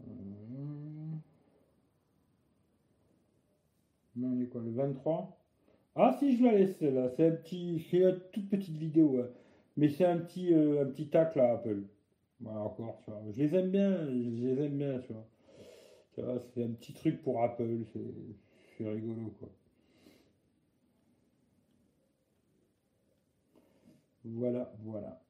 Euh, Non, on est quoi, le 23 Ah si, je la laisse là. C'est un petit, c'est une toute petite vidéo, mais c'est un petit, euh, un petit tac là, Apple. Voilà, encore, tu vois. Je les aime bien, je les aime bien, tu vois. Tu vois, c'est un petit truc pour Apple, c'est rigolo, quoi. Voilà, voilà.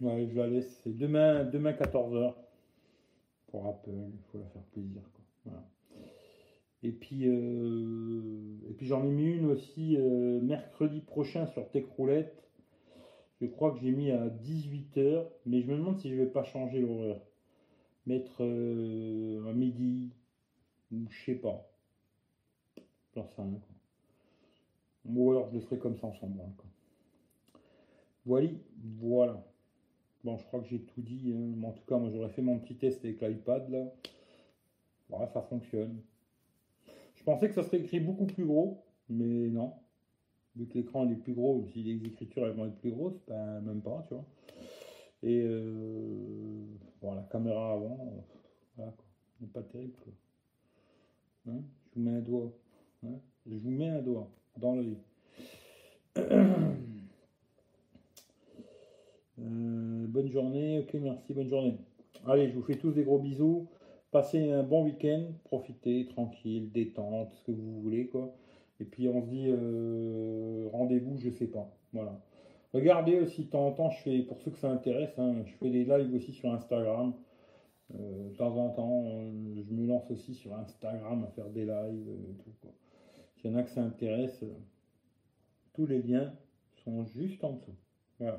Je la laisse. C'est demain, demain 14h pour Apple. Il faut la faire plaisir. Et puis, euh, et puis j'en ai mis une aussi euh, mercredi prochain sur Techroulette. Je crois que j'ai mis à 18h, mais je me demande si je vais pas changer l'horaire. Mettre euh, à midi, ou je sais pas. J'en sais rien, quoi. Ou alors je le ferai comme ça ensemble. Quoi. Voilà, voilà. Bon, je crois que j'ai tout dit. hein. En tout cas, moi j'aurais fait mon petit test avec l'iPad là. Voilà, ça fonctionne. Je pensais que ça serait écrit beaucoup plus gros, mais non. Vu que l'écran est plus gros, si les écritures elles vont être plus grosses, ben même pas, tu vois. Et euh, bon, la caméra avant, voilà quoi. pas terrible quoi. Hein je vous mets un doigt. hein. je vous mets un doigt dans l'œil. Euh, bonne journée, ok, merci, bonne journée. Allez, je vous fais tous des gros bisous. Passez un bon week-end, profitez, tranquille, détente, ce que vous voulez, quoi. Et puis on se dit euh, rendez-vous, je sais pas. Voilà. Regardez aussi, de temps en temps, je fais, pour ceux que ça intéresse, hein, je fais des lives aussi sur Instagram. Euh, de temps en temps, euh, je me lance aussi sur Instagram à faire des lives euh, tout, quoi. S'il y en a que ça intéresse, tous les liens sont juste en dessous. Voilà.